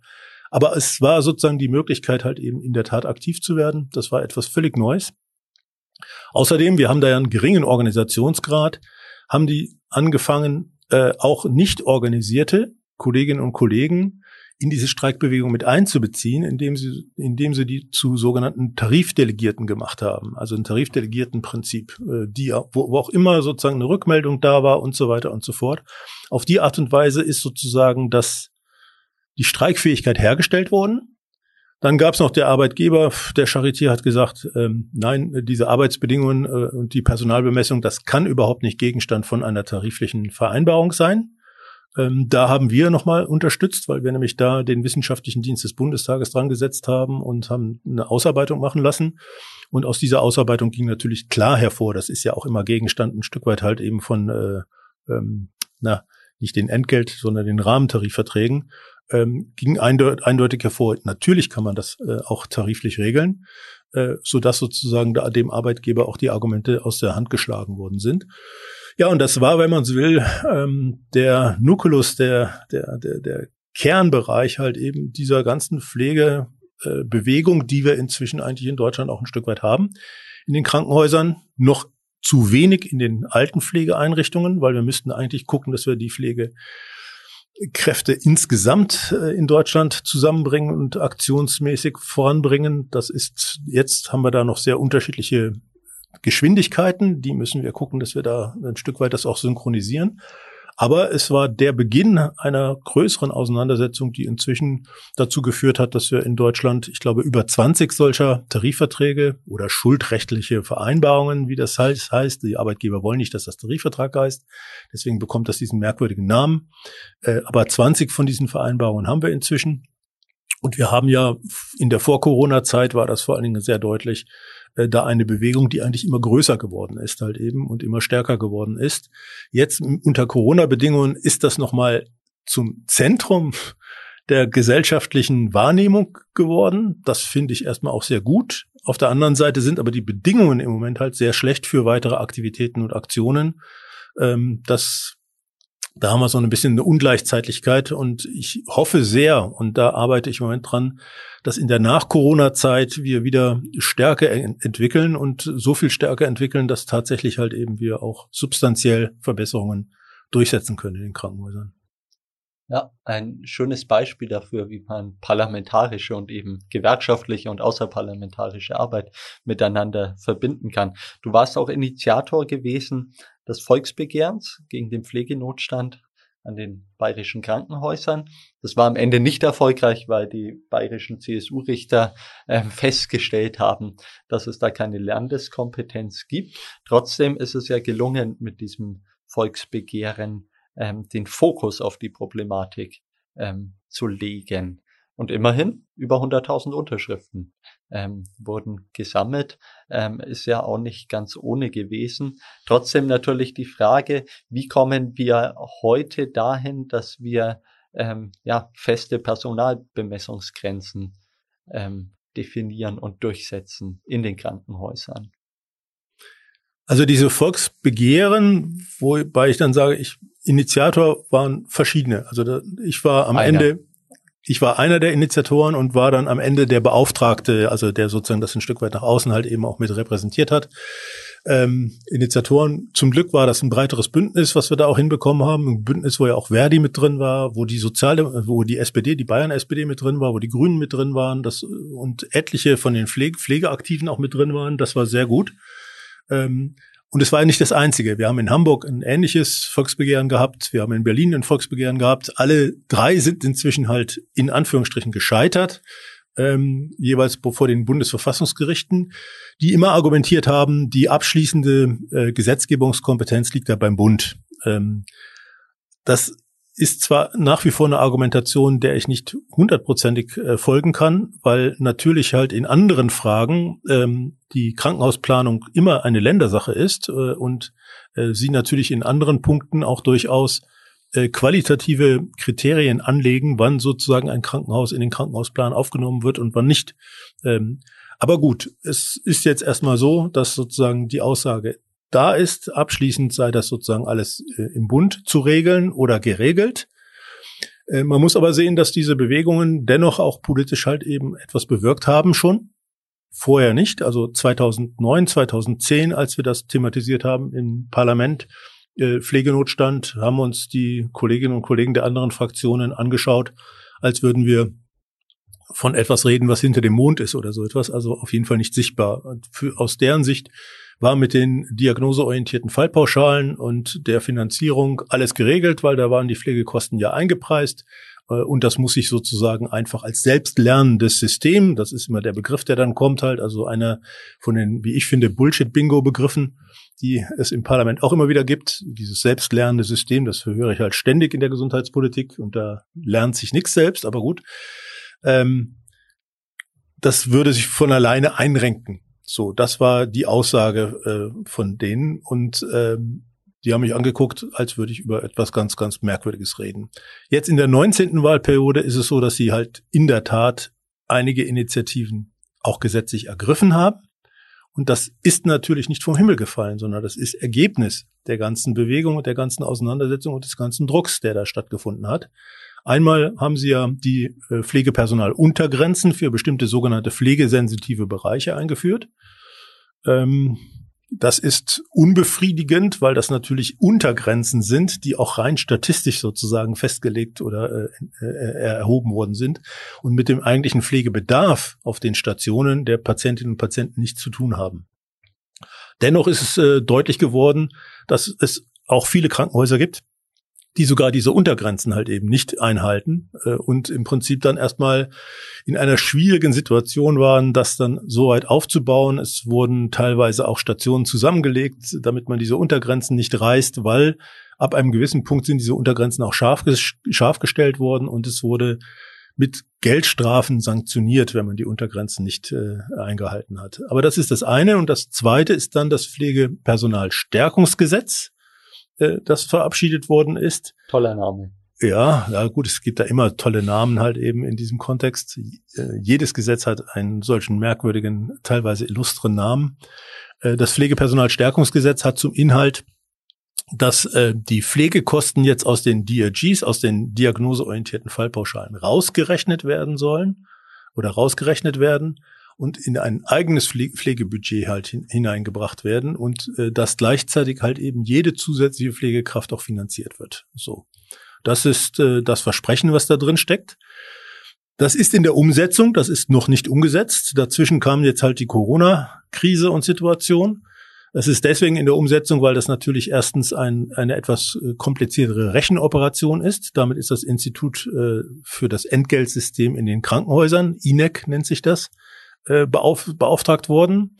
Aber es war sozusagen die Möglichkeit, halt eben in der Tat aktiv zu werden. Das war etwas völlig Neues. Außerdem, wir haben da ja einen geringen Organisationsgrad, haben die angefangen, äh, auch nicht organisierte Kolleginnen und Kollegen in diese Streikbewegung mit einzubeziehen, indem sie, indem sie die zu sogenannten Tarifdelegierten gemacht haben. Also ein Tarifdelegiertenprinzip, äh, die, wo, wo auch immer sozusagen eine Rückmeldung da war und so weiter und so fort. Auf die Art und Weise ist sozusagen das, die Streikfähigkeit hergestellt worden. Dann gab es noch der Arbeitgeber, der Charité hat gesagt, ähm, nein, diese Arbeitsbedingungen äh, und die Personalbemessung, das kann überhaupt nicht Gegenstand von einer tariflichen Vereinbarung sein. Ähm, da haben wir nochmal unterstützt, weil wir nämlich da den wissenschaftlichen Dienst des Bundestages dran gesetzt haben und haben eine Ausarbeitung machen lassen. Und aus dieser Ausarbeitung ging natürlich klar hervor, das ist ja auch immer Gegenstand ein Stück weit halt eben von, äh, ähm, na, nicht den Entgelt, sondern den Rahmentarifverträgen ähm, ging eindeutig hervor. Natürlich kann man das äh, auch tariflich regeln, äh, so dass sozusagen da dem Arbeitgeber auch die Argumente aus der Hand geschlagen worden sind. Ja, und das war, wenn man so will, ähm, der Nukulus, der, der, der, der Kernbereich halt eben dieser ganzen Pflegebewegung, äh, die wir inzwischen eigentlich in Deutschland auch ein Stück weit haben. In den Krankenhäusern noch zu wenig in den alten Pflegeeinrichtungen, weil wir müssten eigentlich gucken, dass wir die Pflege Kräfte insgesamt äh, in Deutschland zusammenbringen und aktionsmäßig voranbringen. Das ist, jetzt haben wir da noch sehr unterschiedliche Geschwindigkeiten. Die müssen wir gucken, dass wir da ein Stück weit das auch synchronisieren. Aber es war der Beginn einer größeren Auseinandersetzung, die inzwischen dazu geführt hat, dass wir in Deutschland, ich glaube, über 20 solcher Tarifverträge oder schuldrechtliche Vereinbarungen, wie das heißt, die Arbeitgeber wollen nicht, dass das Tarifvertrag heißt. Deswegen bekommt das diesen merkwürdigen Namen. Äh, aber 20 von diesen Vereinbarungen haben wir inzwischen. Und wir haben ja in der Vor-Corona-Zeit war das vor allen Dingen sehr deutlich, äh, da eine Bewegung, die eigentlich immer größer geworden ist halt eben und immer stärker geworden ist. Jetzt unter Corona-Bedingungen ist das nochmal zum Zentrum der gesellschaftlichen Wahrnehmung geworden. Das finde ich erstmal auch sehr gut. Auf der anderen Seite sind aber die Bedingungen im Moment halt sehr schlecht für weitere Aktivitäten und Aktionen. Ähm, das da haben wir so ein bisschen eine Ungleichzeitlichkeit und ich hoffe sehr, und da arbeite ich im Moment dran, dass in der Nach-Corona-Zeit wir wieder Stärke entwickeln und so viel Stärke entwickeln, dass tatsächlich halt eben wir auch substanziell Verbesserungen durchsetzen können in den Krankenhäusern. Ja, ein schönes Beispiel dafür, wie man parlamentarische und eben gewerkschaftliche und außerparlamentarische Arbeit miteinander verbinden kann. Du warst auch Initiator gewesen des Volksbegehrens gegen den Pflegenotstand an den bayerischen Krankenhäusern. Das war am Ende nicht erfolgreich, weil die bayerischen CSU-Richter äh, festgestellt haben, dass es da keine Landeskompetenz gibt. Trotzdem ist es ja gelungen, mit diesem Volksbegehren ähm, den Fokus auf die Problematik ähm, zu legen. Und immerhin über 100.000 Unterschriften ähm, wurden gesammelt. Ähm, ist ja auch nicht ganz ohne gewesen. Trotzdem natürlich die Frage, wie kommen wir heute dahin, dass wir ähm, ja, feste Personalbemessungsgrenzen ähm, definieren und durchsetzen in den Krankenhäusern? Also diese Volksbegehren, wobei ich dann sage, ich Initiator waren verschiedene. Also da, ich war am Einer. Ende, ich war einer der Initiatoren und war dann am Ende der Beauftragte, also der sozusagen das ein Stück weit nach außen halt eben auch mit repräsentiert hat. Ähm, Initiatoren, zum Glück war das ein breiteres Bündnis, was wir da auch hinbekommen haben. Ein Bündnis, wo ja auch Verdi mit drin war, wo die Soziale, wo die SPD, die Bayern-SPD mit drin war, wo die Grünen mit drin waren, das, und etliche von den Pflege, Pflegeaktiven auch mit drin waren. Das war sehr gut. Ähm, und es war ja nicht das Einzige. Wir haben in Hamburg ein ähnliches Volksbegehren gehabt. Wir haben in Berlin ein Volksbegehren gehabt. Alle drei sind inzwischen halt in Anführungsstrichen gescheitert, ähm, jeweils vor den Bundesverfassungsgerichten, die immer argumentiert haben, die abschließende äh, Gesetzgebungskompetenz liegt ja beim Bund. Ähm, das ist zwar nach wie vor eine Argumentation, der ich nicht hundertprozentig äh, folgen kann, weil natürlich halt in anderen Fragen ähm, die Krankenhausplanung immer eine Ländersache ist äh, und äh, sie natürlich in anderen Punkten auch durchaus äh, qualitative Kriterien anlegen, wann sozusagen ein Krankenhaus in den Krankenhausplan aufgenommen wird und wann nicht. Ähm, aber gut, es ist jetzt erstmal so, dass sozusagen die Aussage da ist. Abschließend sei das sozusagen alles äh, im Bund zu regeln oder geregelt. Äh, man muss aber sehen, dass diese Bewegungen dennoch auch politisch halt eben etwas bewirkt haben schon. Vorher nicht. Also 2009, 2010, als wir das thematisiert haben im Parlament, äh, Pflegenotstand, haben uns die Kolleginnen und Kollegen der anderen Fraktionen angeschaut, als würden wir von etwas reden, was hinter dem Mond ist oder so etwas. Also auf jeden Fall nicht sichtbar. Für, aus deren Sicht war mit den diagnoseorientierten Fallpauschalen und der Finanzierung alles geregelt, weil da waren die Pflegekosten ja eingepreist. Äh, und das muss sich sozusagen einfach als selbstlernendes System, das ist immer der Begriff, der dann kommt halt, also einer von den, wie ich finde, Bullshit-Bingo-Begriffen, die es im Parlament auch immer wieder gibt. Dieses selbstlernende System, das höre ich halt ständig in der Gesundheitspolitik und da lernt sich nichts selbst, aber gut. Ähm, das würde sich von alleine einrenken. So, das war die Aussage äh, von denen und ähm, die haben mich angeguckt, als würde ich über etwas ganz, ganz Merkwürdiges reden. Jetzt in der 19. Wahlperiode ist es so, dass sie halt in der Tat einige Initiativen auch gesetzlich ergriffen haben. Und das ist natürlich nicht vom Himmel gefallen, sondern das ist Ergebnis der ganzen Bewegung und der ganzen Auseinandersetzung und des ganzen Drucks, der da stattgefunden hat. Einmal haben sie ja die äh, Pflegepersonaluntergrenzen für bestimmte sogenannte pflegesensitive Bereiche eingeführt. Ähm, das ist unbefriedigend, weil das natürlich Untergrenzen sind, die auch rein statistisch sozusagen festgelegt oder äh, äh, erhoben worden sind und mit dem eigentlichen Pflegebedarf auf den Stationen der Patientinnen und Patienten nichts zu tun haben. Dennoch ist es deutlich geworden, dass es auch viele Krankenhäuser gibt, die sogar diese Untergrenzen halt eben nicht einhalten äh, und im Prinzip dann erstmal in einer schwierigen Situation waren, das dann so weit aufzubauen. Es wurden teilweise auch Stationen zusammengelegt, damit man diese Untergrenzen nicht reißt, weil ab einem gewissen Punkt sind diese Untergrenzen auch scharf, scharf gestellt worden und es wurde mit Geldstrafen sanktioniert, wenn man die Untergrenzen nicht äh, eingehalten hat. Aber das ist das eine. Und das zweite ist dann das Pflegepersonalstärkungsgesetz äh, das verabschiedet worden ist. Toller Name. Ja, ja gut, es gibt da immer tolle Namen halt eben in diesem Kontext. Äh, jedes Gesetz hat einen solchen merkwürdigen, teilweise illustren Namen. Äh, das Pflegepersonalstärkungsgesetz hat zum Inhalt, dass äh, die Pflegekosten jetzt aus den DRGs, aus den diagnoseorientierten Fallpauschalen rausgerechnet werden sollen oder rausgerechnet werden und in ein eigenes Pflegebudget halt hin, hineingebracht werden und äh, dass gleichzeitig halt eben jede zusätzliche Pflegekraft auch finanziert wird. So. Das ist äh, das Versprechen, was da drin steckt. Das ist in der Umsetzung, das ist noch nicht umgesetzt. Dazwischen kam jetzt halt die Corona-Krise und Situation. Es ist deswegen in der Umsetzung, weil das natürlich erstens ein, eine etwas äh, kompliziertere Rechenoperation ist. Damit ist das Institut äh, für das Entgeltsystem in den Krankenhäusern, INEC nennt sich das, äh, beauf beauftragt worden.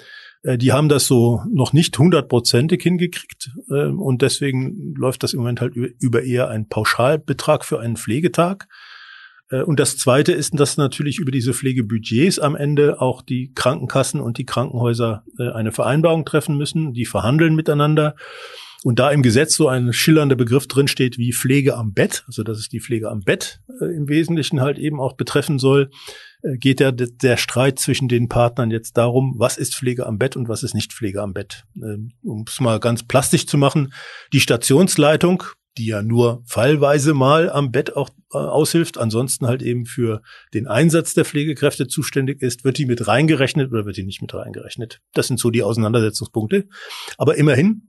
Äh, die haben das so noch nicht hundertprozentig hingekriegt äh, und deswegen läuft das im Moment halt über eher einen Pauschalbetrag für einen Pflegetag. Äh, und das Zweite ist, dass natürlich über diese Pflegebudgets am Ende auch die Krankenkassen und die Krankenhäuser eine Vereinbarung treffen müssen. Die verhandeln miteinander. Und da im Gesetz so ein schillernder Begriff drinsteht wie Pflege am Bett, also dass es die Pflege am Bett äh, im Wesentlichen halt eben auch betreffen soll, äh, geht ja der Streit zwischen den Partnern jetzt darum, was ist Pflege am Bett und was ist nicht Pflege am Bett. Ähm, um es mal ganz plastisch zu machen, die Stationsleitung, die ja nur fallweise mal am Bett auch äh, aushilft, ansonsten halt eben für den Einsatz der Pflegekräfte zuständig ist, wird die mit reingerechnet oder wird die nicht mit reingerechnet? Das sind so die Auseinandersetzungspunkte. Aber immerhin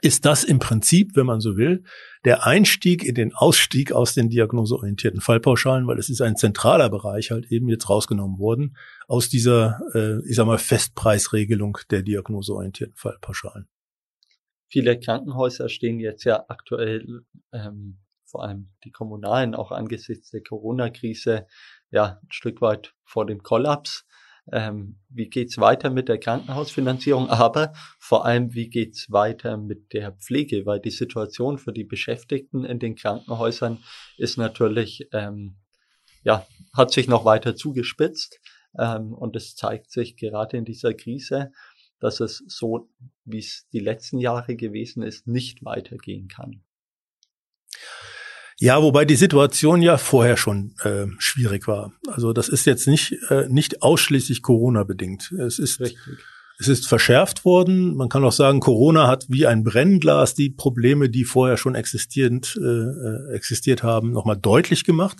ist das im Prinzip, wenn man so will, der Einstieg in den Ausstieg aus den diagnoseorientierten Fallpauschalen, weil es ist ein zentraler Bereich halt eben jetzt rausgenommen worden aus dieser, äh, ich sag mal, Festpreisregelung der diagnoseorientierten Fallpauschalen. Viele Krankenhäuser stehen jetzt ja aktuell, ähm, vor allem die kommunalen, auch angesichts der Corona-Krise, ja, ein Stück weit vor dem Kollaps. Ähm, wie geht's weiter mit der Krankenhausfinanzierung, aber vor allem, wie geht's weiter mit der Pflege, weil die Situation für die Beschäftigten in den Krankenhäusern ist natürlich, ähm, ja, hat sich noch weiter zugespitzt. Ähm, und es zeigt sich gerade in dieser Krise, dass es so, wie es die letzten Jahre gewesen ist, nicht weitergehen kann. Ja, wobei die Situation ja vorher schon äh, schwierig war. Also das ist jetzt nicht äh, nicht ausschließlich Corona bedingt. Es ist Richtig. es ist verschärft worden. Man kann auch sagen, Corona hat wie ein Brennglas die Probleme, die vorher schon existierend äh, äh existiert haben, nochmal deutlich gemacht.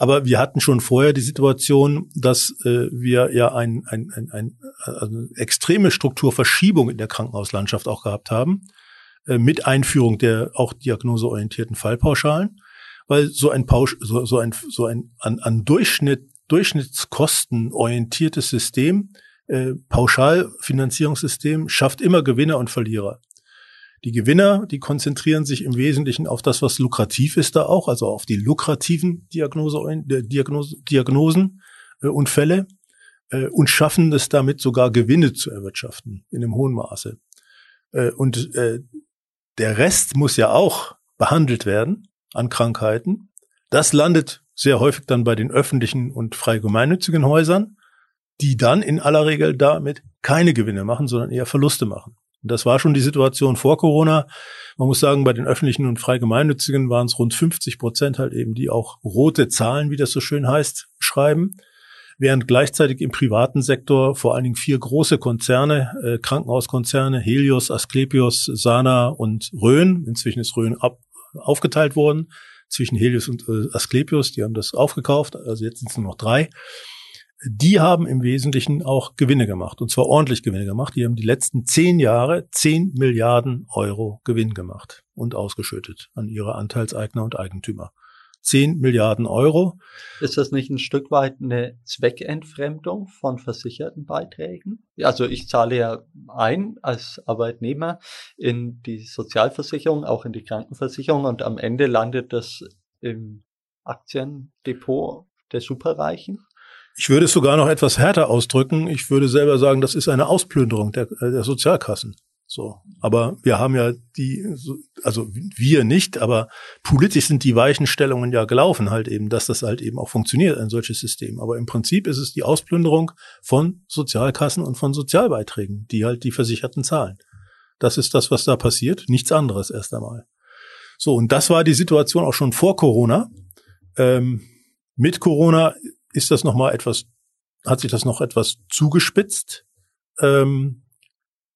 Aber wir hatten schon vorher die Situation, dass äh, wir ja ein, ein, ein, ein, also extreme Strukturverschiebung in der Krankenhauslandschaft auch gehabt haben, äh, mit Einführung der auch diagnoseorientierten Fallpauschalen, weil so ein Pausch, so, so ein, so ein an, an Durchschnitt, Durchschnittskosten orientiertes System, äh, Pauschalfinanzierungssystem schafft immer Gewinner und Verlierer. Die Gewinner, die konzentrieren sich im Wesentlichen auf das, was lukrativ ist da auch, also auf die lukrativen Diagnose, äh, Diagnose, Diagnosen äh, und Fälle äh, und schaffen es damit sogar Gewinne zu erwirtschaften in einem hohen Maße. Äh, und äh, der Rest muss ja auch behandelt werden an Krankheiten. Das landet sehr häufig dann bei den öffentlichen und frei gemeinnützigen Häusern, die dann in aller Regel damit keine Gewinne machen, sondern eher Verluste machen. Und das war schon die Situation vor Corona. Man muss sagen, bei den öffentlichen und frei gemeinnützigen waren es rund 50 Prozent halt eben, die auch rote Zahlen, wie das so schön heißt, schreiben. Während gleichzeitig im privaten Sektor vor allen Dingen vier große Konzerne, äh, Krankenhauskonzerne, Helios, Asklepios, Sana und Rhön, inzwischen ist Rhön ab, aufgeteilt worden zwischen Helios und äh, Asklepios, die haben das aufgekauft, also jetzt sind es nur noch drei die haben im Wesentlichen auch Gewinne gemacht, und zwar ordentlich Gewinne gemacht. Die haben die letzten zehn Jahre zehn Milliarden Euro Gewinn gemacht und ausgeschüttet an ihre Anteilseigner und Eigentümer. Zehn Milliarden Euro. Ist das nicht ein Stück weit eine Zweckentfremdung von versicherten Beiträgen? Also ich zahle ja ein als Arbeitnehmer in die Sozialversicherung, auch in die Krankenversicherung und am Ende landet das im Aktiendepot der Superreichen? Ich würde es sogar noch etwas härter ausdrücken. Ich würde selber sagen, das ist eine Ausplünderung der, äh, der Sozialkassen. So. Aber wir haben ja die, also wir nicht, aber politisch sind die Weichenstellungen ja gelaufen halt eben, dass das halt eben auch funktioniert, ein solches System. Aber im Prinzip ist es die Ausplünderung von Sozialkassen und von Sozialbeiträgen, die halt die Versicherten zahlen. Das ist das, was da passiert. Nichts anderes erst einmal. So, und das war die Situation auch schon vor Corona. Ähm, mit Corona ist das nochmal etwas, hat sich das noch etwas zugespitzt. Ähm,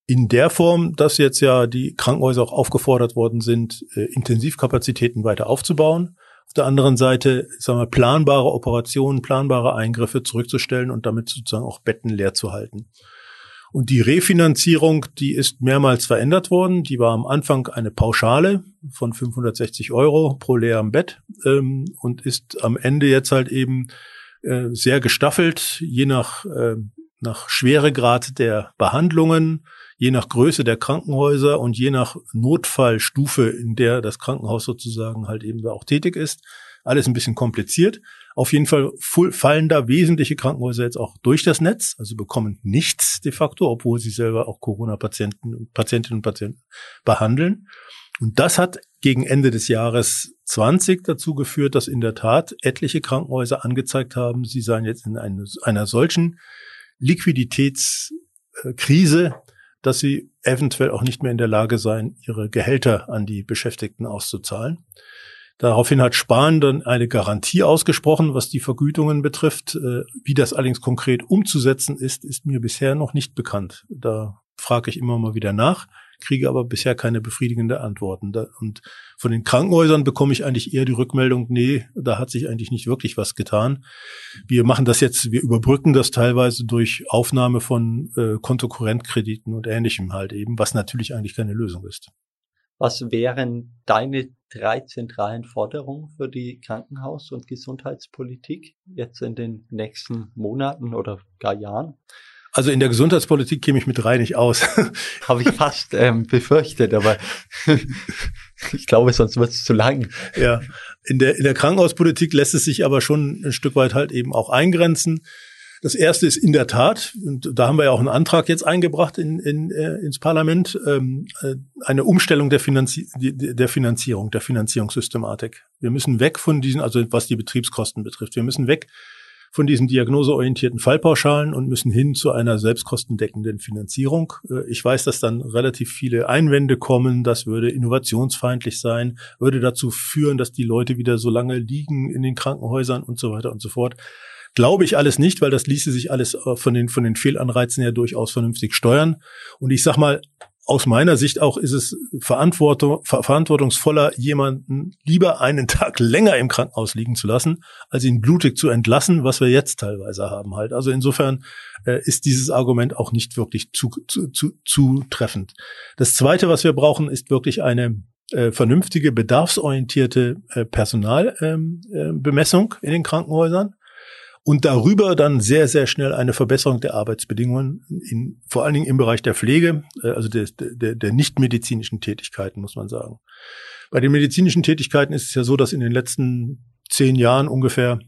in der Form, dass jetzt ja die Krankenhäuser auch aufgefordert worden sind, äh, Intensivkapazitäten weiter aufzubauen. Auf der anderen Seite, sagen wir, planbare Operationen, planbare Eingriffe zurückzustellen und damit sozusagen auch Betten leer zu halten. Und die Refinanzierung, die ist mehrmals verändert worden. Die war am Anfang eine Pauschale von 560 Euro pro leerem Bett ähm, und ist am Ende jetzt halt eben äh, sehr gestaffelt, je nach, äh, nach Schweregrad der Behandlungen, je nach Größe der Krankenhäuser und je nach Notfallstufe, in der das Krankenhaus sozusagen halt eben auch tätig ist. Alles ein bisschen kompliziert. Auf jeden Fall fallen da wesentliche Krankenhäuser jetzt auch durch das Netz, also bekommen nichts de facto, obwohl sie selber auch Corona-Patienten, Patientinnen und Patienten behandeln. Und das hat gegen Ende des Jahres 20 dazu geführt, dass in der Tat etliche Krankenhäuser angezeigt haben, sie seien jetzt in einer solchen Liquiditätskrise, dass sie eventuell auch nicht mehr in der Lage seien, ihre Gehälter an die Beschäftigten auszuzahlen. Daraufhin hat Spahn dann eine Garantie ausgesprochen, was die Vergütungen betrifft. Äh, wie das allerdings konkret umzusetzen ist, ist mir bisher noch nicht bekannt. Da frage ich immer mal wieder nach, kriege aber bisher keine befriedigende Antworten. Und von den Krankenhäusern bekomme ich eigentlich eher die Rückmeldung, nee, da hat sich eigentlich nicht wirklich was getan. Wir machen das jetzt, wir überbrücken das teilweise durch Aufnahme von äh, Kontokorrentkrediten und ähnlichem halt eben, was natürlich eigentlich keine Lösung ist. Was wären deine drei zentralen Forderungen für die Krankenhaus- und Gesundheitspolitik jetzt in den nächsten Monaten oder gar Jahren? Also in der Gesundheitspolitik käme ich mit drei nicht aus. *laughs* Habe ich fast ähm, befürchtet, aber *laughs* ich glaube, sonst wird es zu lang. Ja, in der, in der Krankenhauspolitik lässt es sich aber schon ein Stück weit halt eben auch eingrenzen. Das erste ist in der Tat, und da haben wir ja auch einen Antrag jetzt eingebracht in, in, äh, ins Parlament, ähm, äh, eine Umstellung der, Finanzi der Finanzierung, der Finanzierungssystematik. Wir müssen weg von diesen, also was die Betriebskosten betrifft, wir müssen weg von diesen diagnoseorientierten Fallpauschalen und müssen hin zu einer selbstkostendeckenden Finanzierung. Äh, ich weiß, dass dann relativ viele Einwände kommen, das würde innovationsfeindlich sein, würde dazu führen, dass die Leute wieder so lange liegen in den Krankenhäusern und so weiter und so fort. Glaube ich alles nicht, weil das ließe sich alles äh, von den, von den Fehlanreizen ja durchaus vernünftig steuern. Und ich sag mal, aus meiner Sicht auch ist es Verantwortung, verantwortungsvoller, jemanden lieber einen *laughs* Tag länger im Krankenhaus liegen zu lassen, als ihn blutig zu entlassen, was wir jetzt teilweise haben halt. Also insofern äh, ist dieses Argument auch nicht wirklich zu, zu, zu, zu treffend. Das Zweite, was wir brauchen, ist wirklich eine äh, vernünftige, bedarfsorientierte äh, Personalbemessung ähm, äh, in den Krankenhäusern und darüber dann sehr, sehr schnell eine Verbesserung der Arbeitsbedingungen, in, vor allen Dingen im Bereich der Pflege, äh, also der, der, der nichtmedizinischen Tätigkeiten, muss man sagen. Bei den medizinischen Tätigkeiten ist es ja so, dass in den letzten zehn Jahren ungefähr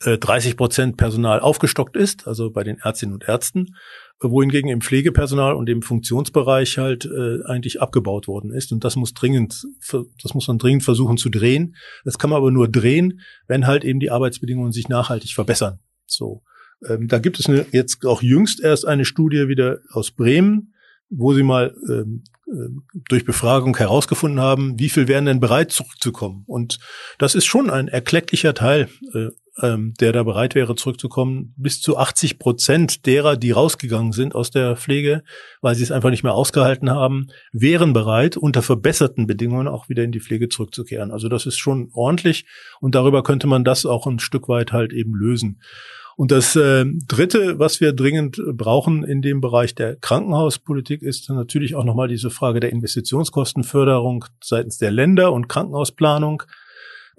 30 äh, Prozent Personal aufgestockt ist, also bei den Ärztinnen und Ärzten wohingegen im Pflegepersonal und im Funktionsbereich halt äh, eigentlich abgebaut worden ist. Und das muss dringend, das muss man dringend versuchen zu drehen. Das kann man aber nur drehen, wenn halt eben die Arbeitsbedingungen sich nachhaltig verbessern. So. Ähm, da gibt es eine, jetzt auch jüngst erst eine Studie wieder aus Bremen, wo sie mal ähm, äh, durch Befragung herausgefunden haben, wie viel wären denn bereit zurückzukommen. Und das ist schon ein erklecklicher Teil äh, ähm, der da bereit wäre, zurückzukommen. Bis zu 80 Prozent derer, die rausgegangen sind aus der Pflege, weil sie es einfach nicht mehr ausgehalten haben, wären bereit, unter verbesserten Bedingungen auch wieder in die Pflege zurückzukehren. Also das ist schon ordentlich und darüber könnte man das auch ein Stück weit halt eben lösen. Und das äh, Dritte, was wir dringend brauchen in dem Bereich der Krankenhauspolitik, ist natürlich auch nochmal diese Frage der Investitionskostenförderung seitens der Länder und Krankenhausplanung.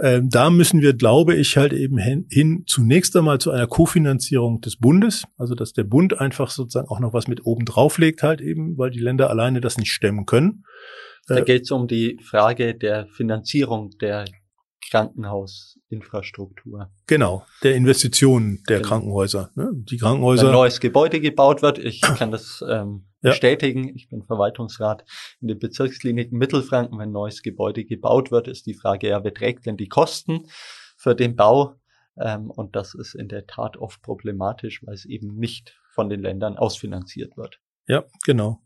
Ähm, da müssen wir, glaube ich, halt eben hin, hin zunächst einmal zu einer Kofinanzierung des Bundes, also dass der Bund einfach sozusagen auch noch was mit oben drauf legt halt eben, weil die Länder alleine das nicht stemmen können. Da äh, geht es um die Frage der Finanzierung der Krankenhausinfrastruktur. Genau, der Investitionen der genau. Krankenhäuser. Ne? Die Krankenhäuser. Wenn ein neues Gebäude gebaut wird, ich kann das ähm, ja. bestätigen. Ich bin Verwaltungsrat in den Bezirkskliniken Mittelfranken. Wenn ein neues Gebäude gebaut wird, ist die Frage ja, wer trägt denn die Kosten für den Bau? Ähm, und das ist in der Tat oft problematisch, weil es eben nicht von den Ländern ausfinanziert wird. Ja, genau.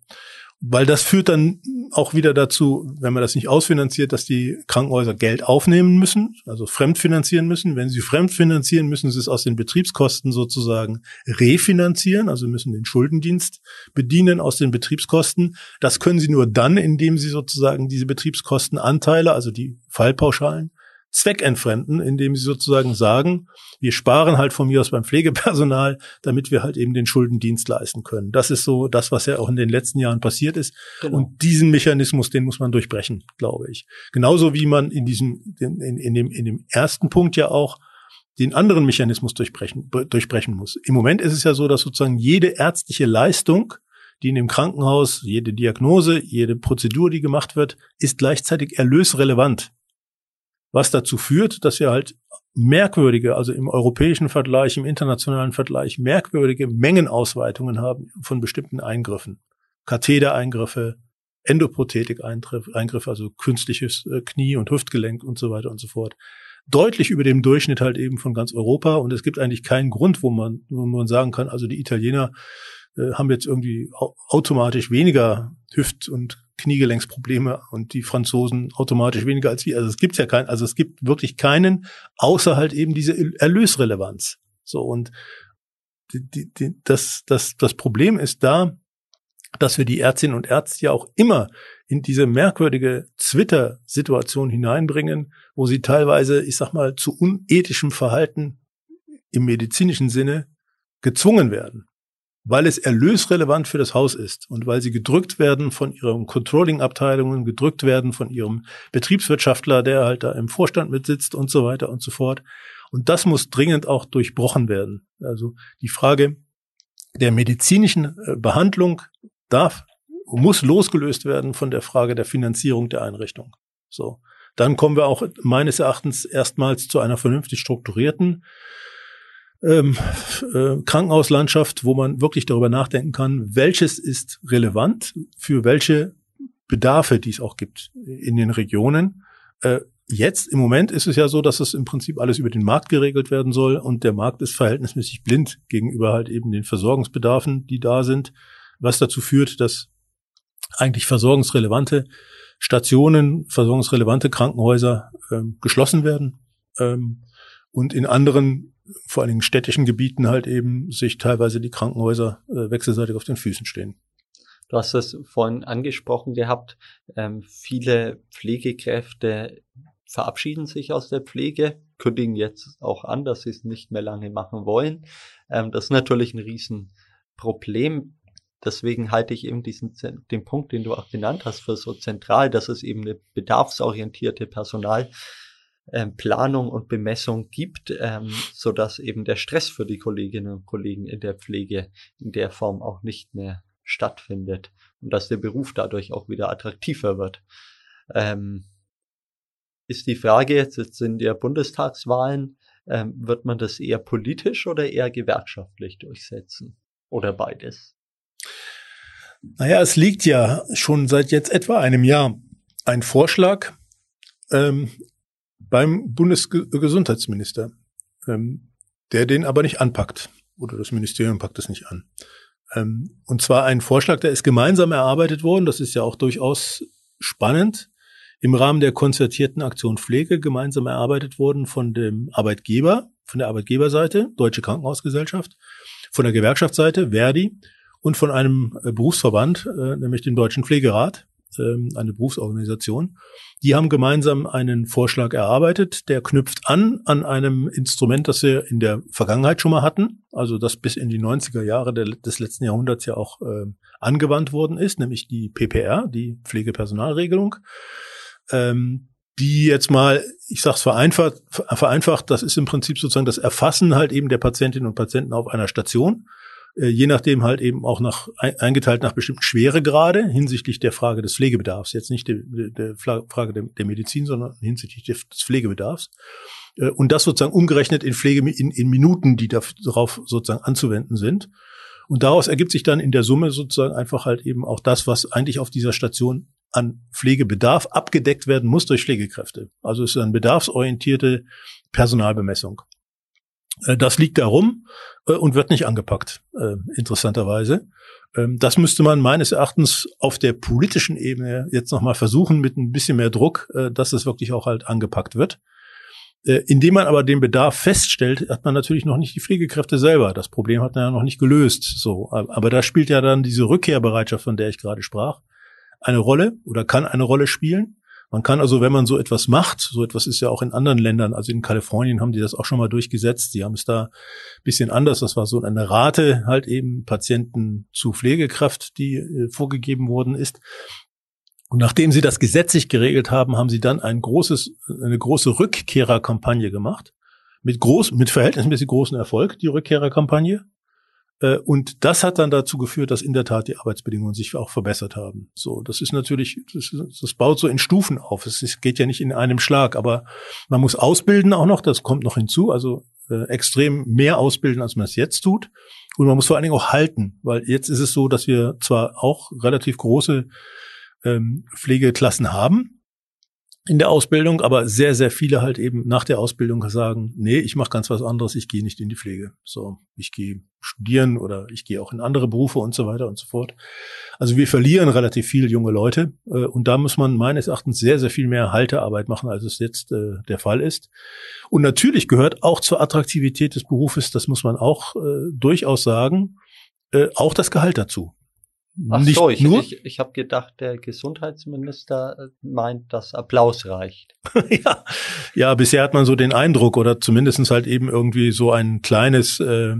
Weil das führt dann auch wieder dazu, wenn man das nicht ausfinanziert, dass die Krankenhäuser Geld aufnehmen müssen, also fremdfinanzieren müssen. Wenn sie fremdfinanzieren, müssen sie es aus den Betriebskosten sozusagen refinanzieren, also müssen den Schuldendienst bedienen aus den Betriebskosten. Das können sie nur dann, indem sie sozusagen diese Betriebskostenanteile, also die Fallpauschalen, zweckentfremden, indem sie sozusagen sagen, wir sparen halt von mir aus beim Pflegepersonal, damit wir halt eben den Schuldendienst leisten können. Das ist so das, was ja auch in den letzten Jahren passiert ist. Genau. Und diesen Mechanismus, den muss man durchbrechen, glaube ich. Genauso wie man in diesem, in, in, dem, in dem ersten Punkt ja auch den anderen Mechanismus durchbrechen, durchbrechen muss. Im Moment ist es ja so, dass sozusagen jede ärztliche Leistung, die in dem Krankenhaus, jede Diagnose, jede Prozedur, die gemacht wird, ist gleichzeitig erlösrelevant was dazu führt, dass wir halt merkwürdige, also im europäischen Vergleich, im internationalen Vergleich, merkwürdige Mengenausweitungen haben von bestimmten Eingriffen. Kathetereingriffe, Endoprothetik-Eingriffe, also künstliches äh, Knie- und Hüftgelenk und so weiter und so fort. Deutlich über dem Durchschnitt halt eben von ganz Europa. Und es gibt eigentlich keinen Grund, wo man, wo man sagen kann, also die Italiener äh, haben jetzt irgendwie automatisch weniger Hüft- und Kniegelenksprobleme und die Franzosen automatisch weniger als wir. Also es gibt ja keinen, also es gibt wirklich keinen, außer halt eben diese Erlösrelevanz. So und die, die, die, das, das, das Problem ist da, dass wir die Ärztinnen und Ärzte ja auch immer in diese merkwürdige Twitter-Situation hineinbringen, wo sie teilweise, ich sag mal, zu unethischem Verhalten im medizinischen Sinne gezwungen werden weil es erlösrelevant für das Haus ist und weil sie gedrückt werden von ihren Controlling-Abteilungen, gedrückt werden von ihrem Betriebswirtschaftler, der halt da im Vorstand mitsitzt und so weiter und so fort. Und das muss dringend auch durchbrochen werden. Also die Frage der medizinischen äh, Behandlung darf, muss losgelöst werden von der Frage der Finanzierung der Einrichtung. So. Dann kommen wir auch meines Erachtens erstmals zu einer vernünftig strukturierten ähm, äh, Krankenhauslandschaft, wo man wirklich darüber nachdenken kann, welches ist relevant für welche Bedarfe, die es auch gibt in den Regionen. Äh, jetzt im Moment ist es ja so, dass es im Prinzip alles über den Markt geregelt werden soll und der Markt ist verhältnismäßig blind gegenüber halt eben den Versorgungsbedarfen, die da sind, was dazu führt, dass eigentlich versorgungsrelevante Stationen, versorgungsrelevante Krankenhäuser ähm, geschlossen werden ähm, und in anderen vor allen Dingen städtischen Gebieten halt eben sich teilweise die Krankenhäuser äh, wechselseitig auf den Füßen stehen. Du hast es vorhin angesprochen gehabt, ähm, viele Pflegekräfte verabschieden sich aus der Pflege, kündigen jetzt auch an, dass sie es nicht mehr lange machen wollen. Ähm, das ist natürlich ein Riesenproblem. Deswegen halte ich eben diesen, den Punkt, den du auch genannt hast, für so zentral, dass es eben eine bedarfsorientierte Personal ähm, Planung und Bemessung gibt, ähm, so dass eben der Stress für die Kolleginnen und Kollegen in der Pflege in der Form auch nicht mehr stattfindet und dass der Beruf dadurch auch wieder attraktiver wird. Ähm, ist die Frage jetzt, jetzt in der Bundestagswahlen, ähm, wird man das eher politisch oder eher gewerkschaftlich durchsetzen? Oder beides? Naja, es liegt ja schon seit jetzt etwa einem Jahr ein Vorschlag ähm, beim Bundesgesundheitsminister, ähm, der den aber nicht anpackt. Oder das Ministerium packt es nicht an. Ähm, und zwar ein Vorschlag, der ist gemeinsam erarbeitet worden. Das ist ja auch durchaus spannend. Im Rahmen der konzertierten Aktion Pflege gemeinsam erarbeitet worden von dem Arbeitgeber, von der Arbeitgeberseite, Deutsche Krankenhausgesellschaft, von der Gewerkschaftsseite, Verdi, und von einem äh, Berufsverband, äh, nämlich dem Deutschen Pflegerat, ähm, eine Berufsorganisation. Die haben gemeinsam einen Vorschlag erarbeitet, der knüpft an an einem Instrument, das wir in der Vergangenheit schon mal hatten, also das bis in die 90er Jahre des letzten Jahrhunderts ja auch äh, angewandt worden ist, nämlich die PPR, die Pflegepersonalregelung. Ähm, die jetzt mal, ich sag's vereinfacht, vereinfacht, das ist im Prinzip sozusagen das Erfassen halt eben der Patientinnen und Patienten auf einer Station je nachdem halt eben auch nach eingeteilt nach bestimmten Schweregrade hinsichtlich der Frage des Pflegebedarfs. Jetzt nicht der, der Frage der, der, Medizin, sondern hinsichtlich des Pflegebedarfs. Äh, und das sozusagen umgerechnet in Pflege in, in Minuten, die darauf sozusagen anzuwenden sind. Und daraus ergibt sich dann in der Summe sozusagen einfach halt eben auch das, was eigentlich auf dieser Station an Pflegebedarf abgedeckt werden muss durch Pflegekräfte. Also es ist eine bedarfsorientierte Personalbemessung. Äh, das liegt da rum äh, und wird nicht angepackt, äh, interessanterweise. Ähm, das müsste man meines Erachtens auf der politischen Ebene jetzt nochmal versuchen mit ein bisschen mehr Druck, dass es wirklich auch halt angepackt wird. Indem man aber den Bedarf feststellt, hat man natürlich noch nicht die Pflegekräfte selber. Das Problem hat man ja noch nicht gelöst. So, aber da spielt ja dann diese Rückkehrbereitschaft, von der ich gerade sprach, eine Rolle oder kann eine Rolle spielen. Man kann also, wenn man so etwas macht, so etwas ist ja auch in anderen Ländern, also in Kalifornien haben die das auch schon mal durchgesetzt, die haben es da ein bisschen anders, das war so eine Rate halt eben Patienten zu Pflegekraft, die äh, vorgegeben worden ist. Und nachdem sie das gesetzlich geregelt haben, haben sie dann ein großes, eine große Rückkehrerkampagne gemacht. Mit groß, mit verhältnismäßig großem Erfolg, die Rückkehrerkampagne. Äh, und das hat dann dazu geführt, dass in der Tat die Arbeitsbedingungen sich auch verbessert haben. So, das ist natürlich, das, das baut so in Stufen auf. Es geht ja nicht in einem Schlag, aber man muss ausbilden auch noch, das kommt noch hinzu, also äh, extrem mehr ausbilden, als man es jetzt tut. Und man muss vor allen Dingen auch halten, weil jetzt ist es so, dass wir zwar auch relativ große ähm, Pflegeklassen haben, in der Ausbildung, aber sehr, sehr viele halt eben nach der Ausbildung sagen, nee, ich mache ganz was anderes, ich gehe nicht in die Pflege. So, ich gehe studieren oder ich gehe auch in andere Berufe und so weiter und so fort. Also wir verlieren relativ viel junge Leute äh, und da muss man meines Erachtens sehr, sehr viel mehr Haltearbeit machen, als es jetzt äh, der Fall ist. Und natürlich gehört auch zur Attraktivität des Berufes, das muss man auch äh, durchaus sagen, äh, auch das Gehalt dazu. Ach nicht so, ich, nur? ich, ich habe gedacht, der Gesundheitsminister meint, dass Applaus reicht. *laughs* ja. ja, bisher hat man so den Eindruck oder zumindestens halt eben irgendwie so ein kleines äh,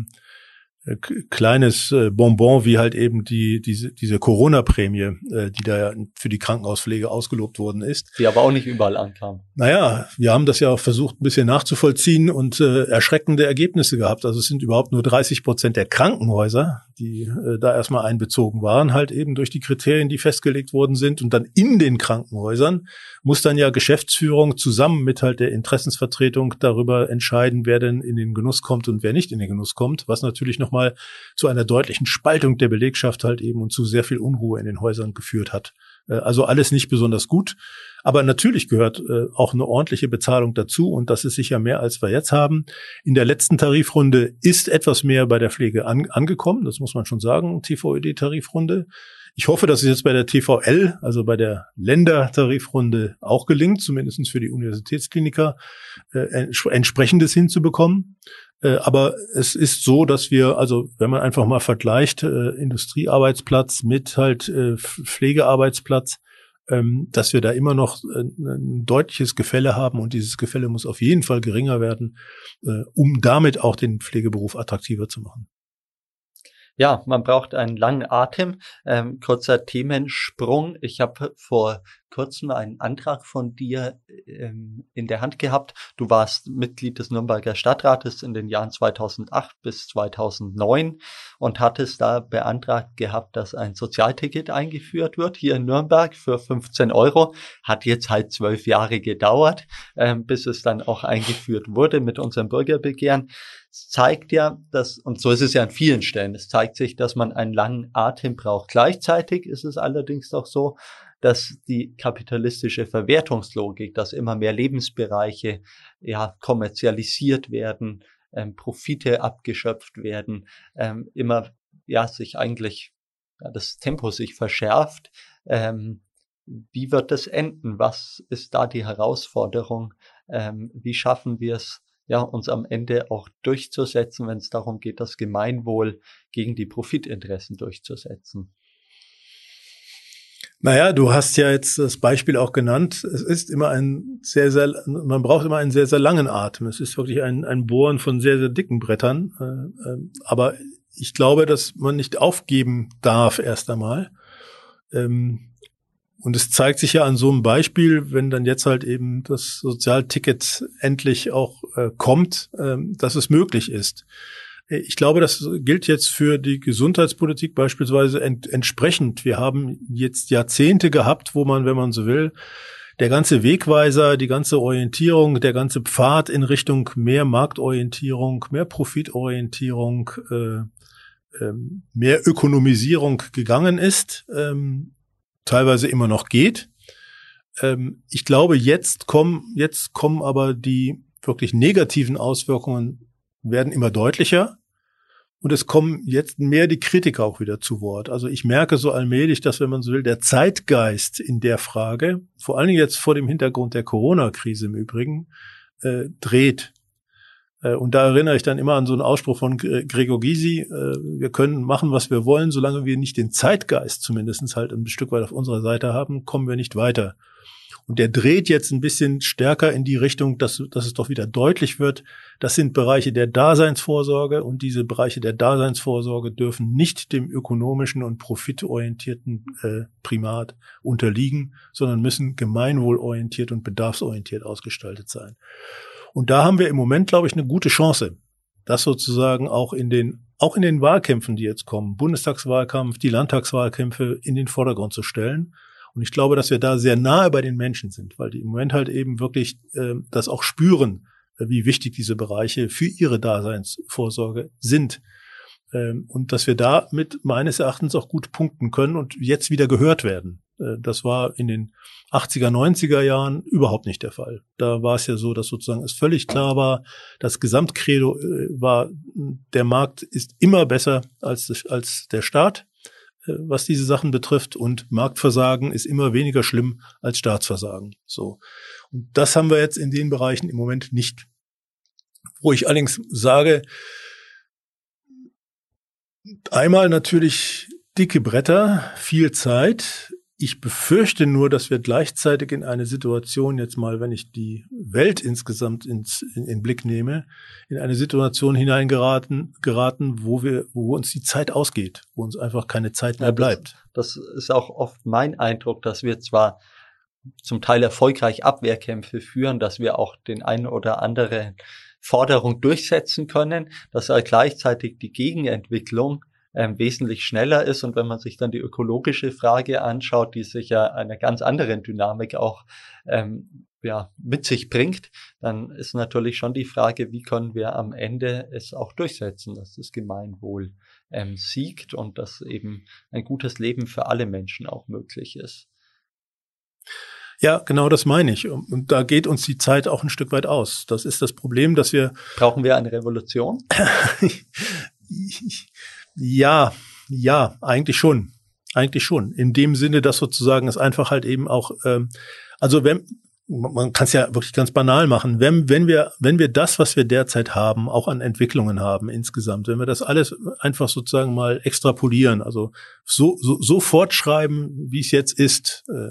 kleines äh, Bonbon wie halt eben die diese diese Corona-Prämie, äh, die da für die Krankenhauspflege ausgelobt worden ist. Die aber auch nicht überall ankam. Naja, wir haben das ja auch versucht, ein bisschen nachzuvollziehen und äh, erschreckende Ergebnisse gehabt. Also es sind überhaupt nur 30 Prozent der Krankenhäuser, die äh, da erstmal einbezogen waren, halt eben durch die Kriterien, die festgelegt worden sind. Und dann in den Krankenhäusern muss dann ja Geschäftsführung zusammen mit halt der Interessensvertretung darüber entscheiden, wer denn in den Genuss kommt und wer nicht in den Genuss kommt, was natürlich nochmal zu einer deutlichen Spaltung der Belegschaft halt eben und zu sehr viel Unruhe in den Häusern geführt hat. Äh, also alles nicht besonders gut. Aber natürlich gehört äh, auch eine ordentliche Bezahlung dazu und das ist sicher mehr, als wir jetzt haben. In der letzten Tarifrunde ist etwas mehr bei der Pflege an, angekommen, das muss man schon sagen, TVED-Tarifrunde. Ich hoffe, dass es jetzt bei der TVL, also bei der Ländertarifrunde, auch gelingt, zumindest für die Universitätskliniker, äh, entsprechendes hinzubekommen. Äh, aber es ist so, dass wir, also wenn man einfach mal vergleicht, äh, Industriearbeitsplatz mit halt äh, Pflegearbeitsplatz, ähm, dass wir da immer noch äh, ein deutliches Gefälle haben und dieses Gefälle muss auf jeden Fall geringer werden, äh, um damit auch den Pflegeberuf attraktiver zu machen. Ja, man braucht einen langen Atem. Ähm, kurzer Themensprung. Ich habe vor kurzem einen Antrag von dir ähm, in der Hand gehabt. Du warst Mitglied des Nürnberger Stadtrates in den Jahren 2008 bis 2009 und hattest da beantragt gehabt, dass ein Sozialticket eingeführt wird hier in Nürnberg für 15 Euro. Hat jetzt halt zwölf Jahre gedauert, ähm, bis es dann auch eingeführt wurde mit unserem Bürgerbegehren. Es zeigt ja, dass, und so ist es ja an vielen Stellen, es zeigt sich, dass man einen langen Atem braucht. Gleichzeitig ist es allerdings auch so, dass die kapitalistische Verwertungslogik, dass immer mehr Lebensbereiche ja kommerzialisiert werden, ähm, Profite abgeschöpft werden, ähm, immer ja sich eigentlich ja, das Tempo sich verschärft. Ähm, wie wird das enden? Was ist da die Herausforderung? Ähm, wie schaffen wir es, ja, uns am Ende auch durchzusetzen, wenn es darum geht, das Gemeinwohl gegen die Profitinteressen durchzusetzen? Naja, du hast ja jetzt das Beispiel auch genannt. Es ist immer ein sehr, sehr, man braucht immer einen sehr, sehr langen Atem. Es ist wirklich ein, ein Bohren von sehr, sehr dicken Brettern. Äh, äh, aber ich glaube, dass man nicht aufgeben darf erst einmal. Ähm, und es zeigt sich ja an so einem Beispiel, wenn dann jetzt halt eben das Sozialticket endlich auch äh, kommt, ähm, dass es möglich ist. Ich glaube, das gilt jetzt für die Gesundheitspolitik beispielsweise ent entsprechend. Wir haben jetzt Jahrzehnte gehabt, wo man, wenn man so will, der ganze Wegweiser, die ganze Orientierung, der ganze Pfad in Richtung mehr Marktorientierung, mehr Profitorientierung, äh, äh, mehr Ökonomisierung gegangen ist, ähm, teilweise immer noch geht. Ähm, ich glaube, jetzt kommen, jetzt kommen aber die wirklich negativen Auswirkungen werden immer deutlicher. Und es kommen jetzt mehr die Kritiker auch wieder zu Wort. Also ich merke so allmählich, dass, wenn man so will, der Zeitgeist in der Frage, vor allen Dingen jetzt vor dem Hintergrund der Corona-Krise im Übrigen, äh, dreht. Äh, und da erinnere ich dann immer an so einen Ausspruch von Gregor Gysi, äh, wir können machen, was wir wollen, solange wir nicht den Zeitgeist zumindestens halt ein Stück weit auf unserer Seite haben, kommen wir nicht weiter. Und der dreht jetzt ein bisschen stärker in die Richtung, dass, dass es doch wieder deutlich wird, das sind Bereiche der Daseinsvorsorge und diese Bereiche der Daseinsvorsorge dürfen nicht dem ökonomischen und profitorientierten äh, Primat unterliegen, sondern müssen gemeinwohlorientiert und bedarfsorientiert ausgestaltet sein. Und da haben wir im Moment, glaube ich, eine gute Chance, das sozusagen auch in den auch in den Wahlkämpfen, die jetzt kommen, Bundestagswahlkampf, die Landtagswahlkämpfe in den Vordergrund zu stellen und ich glaube, dass wir da sehr nahe bei den Menschen sind, weil die im Moment halt eben wirklich äh, das auch spüren, äh, wie wichtig diese Bereiche für ihre Daseinsvorsorge sind. Ähm, und dass wir damit meines Erachtens auch gut punkten können und jetzt wieder gehört werden. Äh, das war in den 80er, 90er Jahren überhaupt nicht der Fall. Da war es ja so, dass sozusagen es völlig klar war, das Gesamtcredo äh, war, der Markt ist immer besser als, als der Staat. Was diese Sachen betrifft. Und Marktversagen ist immer weniger schlimm als Staatsversagen. So. Und das haben wir jetzt in den Bereichen im Moment nicht. Wo ich allerdings sage, einmal natürlich dicke Bretter, viel Zeit, ich befürchte nur, dass wir gleichzeitig in eine Situation jetzt mal, wenn ich die Welt insgesamt ins, in, in Blick nehme, in eine Situation hineingeraten, geraten, wo wir, wo uns die Zeit ausgeht, wo uns einfach keine Zeit mehr bleibt. Das, das ist auch oft mein Eindruck, dass wir zwar zum Teil erfolgreich Abwehrkämpfe führen, dass wir auch den einen oder anderen Forderung durchsetzen können, dass aber gleichzeitig die Gegenentwicklung ähm, wesentlich schneller ist. Und wenn man sich dann die ökologische Frage anschaut, die sich ja einer ganz anderen Dynamik auch ähm, ja, mit sich bringt, dann ist natürlich schon die Frage, wie können wir am Ende es auch durchsetzen, dass das Gemeinwohl ähm, siegt und dass eben ein gutes Leben für alle Menschen auch möglich ist. Ja, genau das meine ich. Und da geht uns die Zeit auch ein Stück weit aus. Das ist das Problem, dass wir. Brauchen wir eine Revolution? *laughs* Ja, ja, eigentlich schon. Eigentlich schon. In dem Sinne, dass sozusagen es einfach halt eben auch, ähm, also wenn, man kann es ja wirklich ganz banal machen, wenn, wenn wir, wenn wir das, was wir derzeit haben, auch an Entwicklungen haben insgesamt, wenn wir das alles einfach sozusagen mal extrapolieren, also so, so, so fortschreiben, wie es jetzt ist, äh,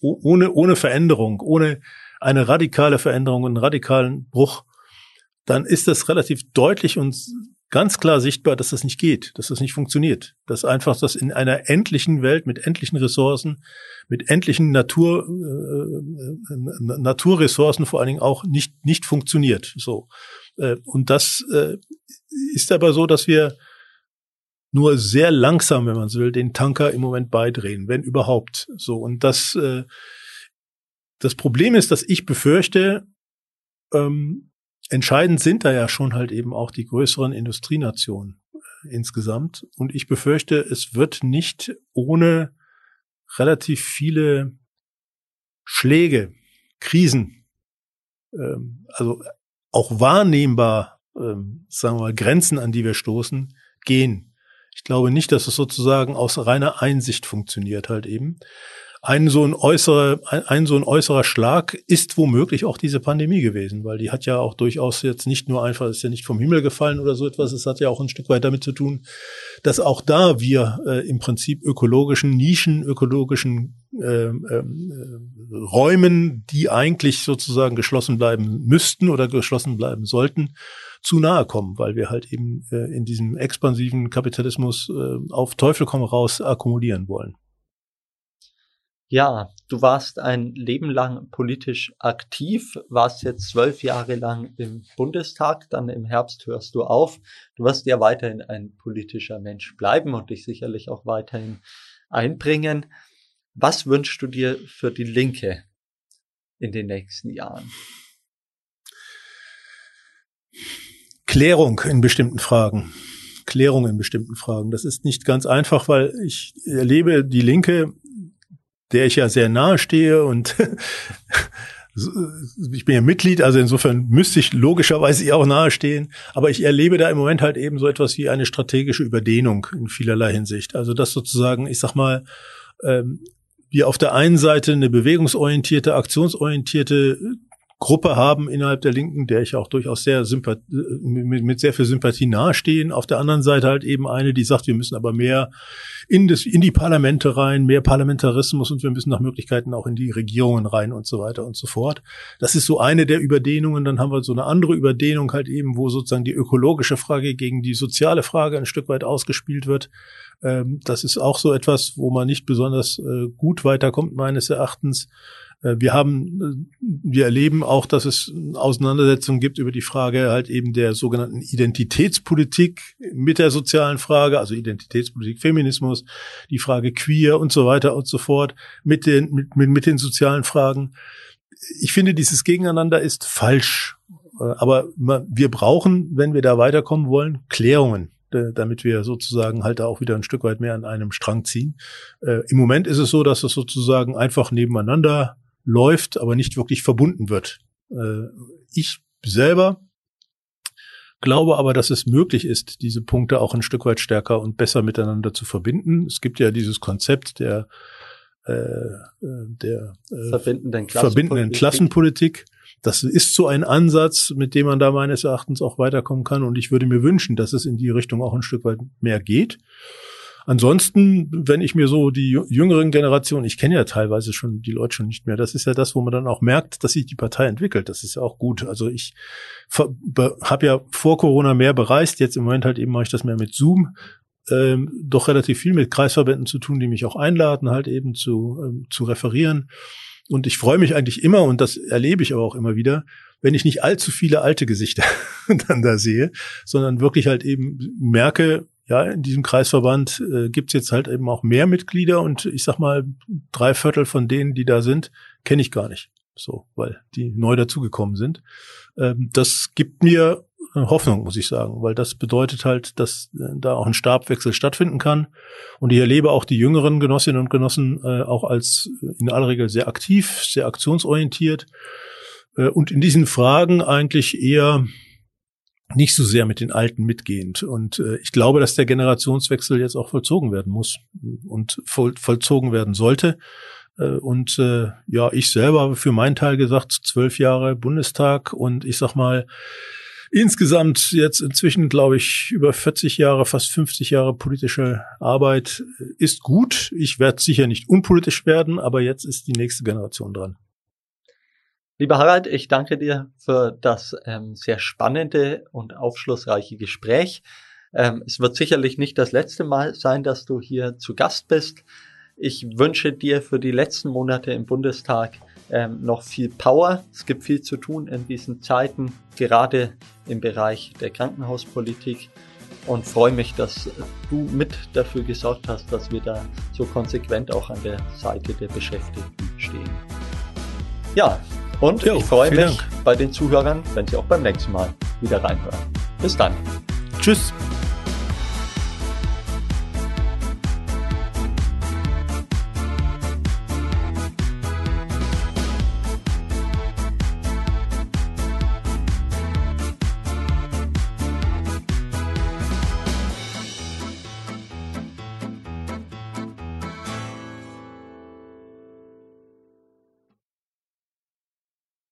ohne, ohne Veränderung, ohne eine radikale Veränderung, einen radikalen Bruch, dann ist das relativ deutlich und ganz klar sichtbar, dass das nicht geht, dass das nicht funktioniert. Dass einfach das in einer endlichen Welt mit endlichen Ressourcen, mit endlichen Natur, äh, äh, Naturressourcen vor allen Dingen auch nicht, nicht funktioniert. So. Äh, und das äh, ist aber so, dass wir nur sehr langsam, wenn man so will, den Tanker im Moment beidrehen, wenn überhaupt. So. Und das, äh, das Problem ist, dass ich befürchte, ähm, Entscheidend sind da ja schon halt eben auch die größeren Industrienationen äh, insgesamt. Und ich befürchte, es wird nicht ohne relativ viele Schläge, Krisen, ähm, also auch wahrnehmbar, ähm, sagen wir mal, Grenzen, an die wir stoßen, gehen. Ich glaube nicht, dass es sozusagen aus reiner Einsicht funktioniert halt eben ein so ein äußerer, ein, so ein äußerer Schlag ist womöglich auch diese Pandemie gewesen, weil die hat ja auch durchaus jetzt nicht nur einfach, ist ja nicht vom Himmel gefallen oder so etwas, es hat ja auch ein Stück weit damit zu tun, dass auch da wir äh, im Prinzip ökologischen Nischen, ökologischen äh, äh, Räumen, die eigentlich sozusagen geschlossen bleiben müssten oder geschlossen bleiben sollten, zu nahe kommen, weil wir halt eben äh, in diesem expansiven Kapitalismus äh, auf Teufel komm raus akkumulieren wollen. Ja, du warst ein Leben lang politisch aktiv, warst jetzt zwölf Jahre lang im Bundestag, dann im Herbst hörst du auf. Du wirst ja weiterhin ein politischer Mensch bleiben und dich sicherlich auch weiterhin einbringen. Was wünschst du dir für die Linke in den nächsten Jahren? Klärung in bestimmten Fragen. Klärung in bestimmten Fragen. Das ist nicht ganz einfach, weil ich erlebe die Linke der ich ja sehr nahe stehe und *laughs* ich bin ja Mitglied, also insofern müsste ich logischerweise ihr auch nahestehen. Aber ich erlebe da im Moment halt eben so etwas wie eine strategische Überdehnung in vielerlei Hinsicht. Also das sozusagen, ich sag mal, ähm, wir auf der einen Seite eine bewegungsorientierte, aktionsorientierte Gruppe haben innerhalb der Linken, der ich auch durchaus sehr sympath mit, mit sehr viel Sympathie nahestehen. Auf der anderen Seite halt eben eine, die sagt, wir müssen aber mehr in, das, in die Parlamente rein, mehr Parlamentarismus und wir müssen nach Möglichkeiten auch in die Regierungen rein und so weiter und so fort. Das ist so eine der Überdehnungen. Dann haben wir so eine andere Überdehnung halt eben, wo sozusagen die ökologische Frage gegen die soziale Frage ein Stück weit ausgespielt wird. Ähm, das ist auch so etwas, wo man nicht besonders äh, gut weiterkommt, meines Erachtens. Äh, wir haben, äh, wir erleben auch, dass es Auseinandersetzungen gibt über die Frage halt eben der sogenannten Identitätspolitik mit der sozialen Frage, also Identitätspolitik, Feminismus, die Frage queer und so weiter und so fort mit den, mit, mit, mit den sozialen Fragen. Ich finde, dieses Gegeneinander ist falsch. Äh, aber wir brauchen, wenn wir da weiterkommen wollen, Klärungen damit wir sozusagen halt auch wieder ein Stück weit mehr an einem Strang ziehen. Im Moment ist es so, dass es sozusagen einfach nebeneinander läuft, aber nicht wirklich verbunden wird. Äh, ich selber glaube aber, dass es möglich ist, diese Punkte auch ein Stück weit stärker und besser miteinander zu verbinden. Es gibt ja dieses Konzept der äh, der äh, verbindenden, Klassenpolitik. verbindenden Klassenpolitik. Das ist so ein Ansatz, mit dem man da meines Erachtens auch weiterkommen kann. Und ich würde mir wünschen, dass es in die Richtung auch ein Stück weit mehr geht. Ansonsten, wenn ich mir so die jüngeren Generationen, ich kenne ja teilweise schon die Leute schon nicht mehr, das ist ja das, wo man dann auch merkt, dass sich die Partei entwickelt. Das ist ja auch gut. Also ich habe ja vor Corona mehr bereist, jetzt im Moment halt eben mache ich das mehr mit Zoom. Ähm, doch relativ viel mit Kreisverbänden zu tun, die mich auch einladen, halt eben zu, ähm, zu referieren. Und ich freue mich eigentlich immer, und das erlebe ich aber auch immer wieder, wenn ich nicht allzu viele alte Gesichter *laughs* dann da sehe, sondern wirklich halt eben merke, ja, in diesem Kreisverband äh, gibt's jetzt halt eben auch mehr Mitglieder und ich sag mal, drei Viertel von denen, die da sind, kenne ich gar nicht. So, weil die neu dazugekommen sind. Ähm, das gibt mir Hoffnung, muss ich sagen, weil das bedeutet halt, dass äh, da auch ein Stabwechsel stattfinden kann. Und ich erlebe auch die jüngeren Genossinnen und Genossen äh, auch als in aller Regel sehr aktiv, sehr aktionsorientiert äh, und in diesen Fragen eigentlich eher nicht so sehr mit den Alten mitgehend. Und äh, ich glaube, dass der Generationswechsel jetzt auch vollzogen werden muss und voll, vollzogen werden sollte. Äh, und äh, ja, ich selber habe für meinen Teil gesagt, zwölf Jahre Bundestag und ich sag mal, insgesamt jetzt inzwischen, glaube ich, über 40 Jahre, fast 50 Jahre politische Arbeit ist gut. Ich werde sicher nicht unpolitisch werden, aber jetzt ist die nächste Generation dran. Lieber Harald, ich danke dir für das ähm, sehr spannende und aufschlussreiche Gespräch. Ähm, es wird sicherlich nicht das letzte Mal sein, dass du hier zu Gast bist. Ich wünsche dir für die letzten Monate im Bundestag ähm, noch viel Power. Es gibt viel zu tun in diesen Zeiten, gerade im Bereich der Krankenhauspolitik. Und freue mich, dass du mit dafür gesorgt hast, dass wir da so konsequent auch an der Seite der Beschäftigten stehen. Ja, und jo, ich freue mich Dank. bei den Zuhörern, wenn sie auch beim nächsten Mal wieder reinhören. Bis dann. Tschüss.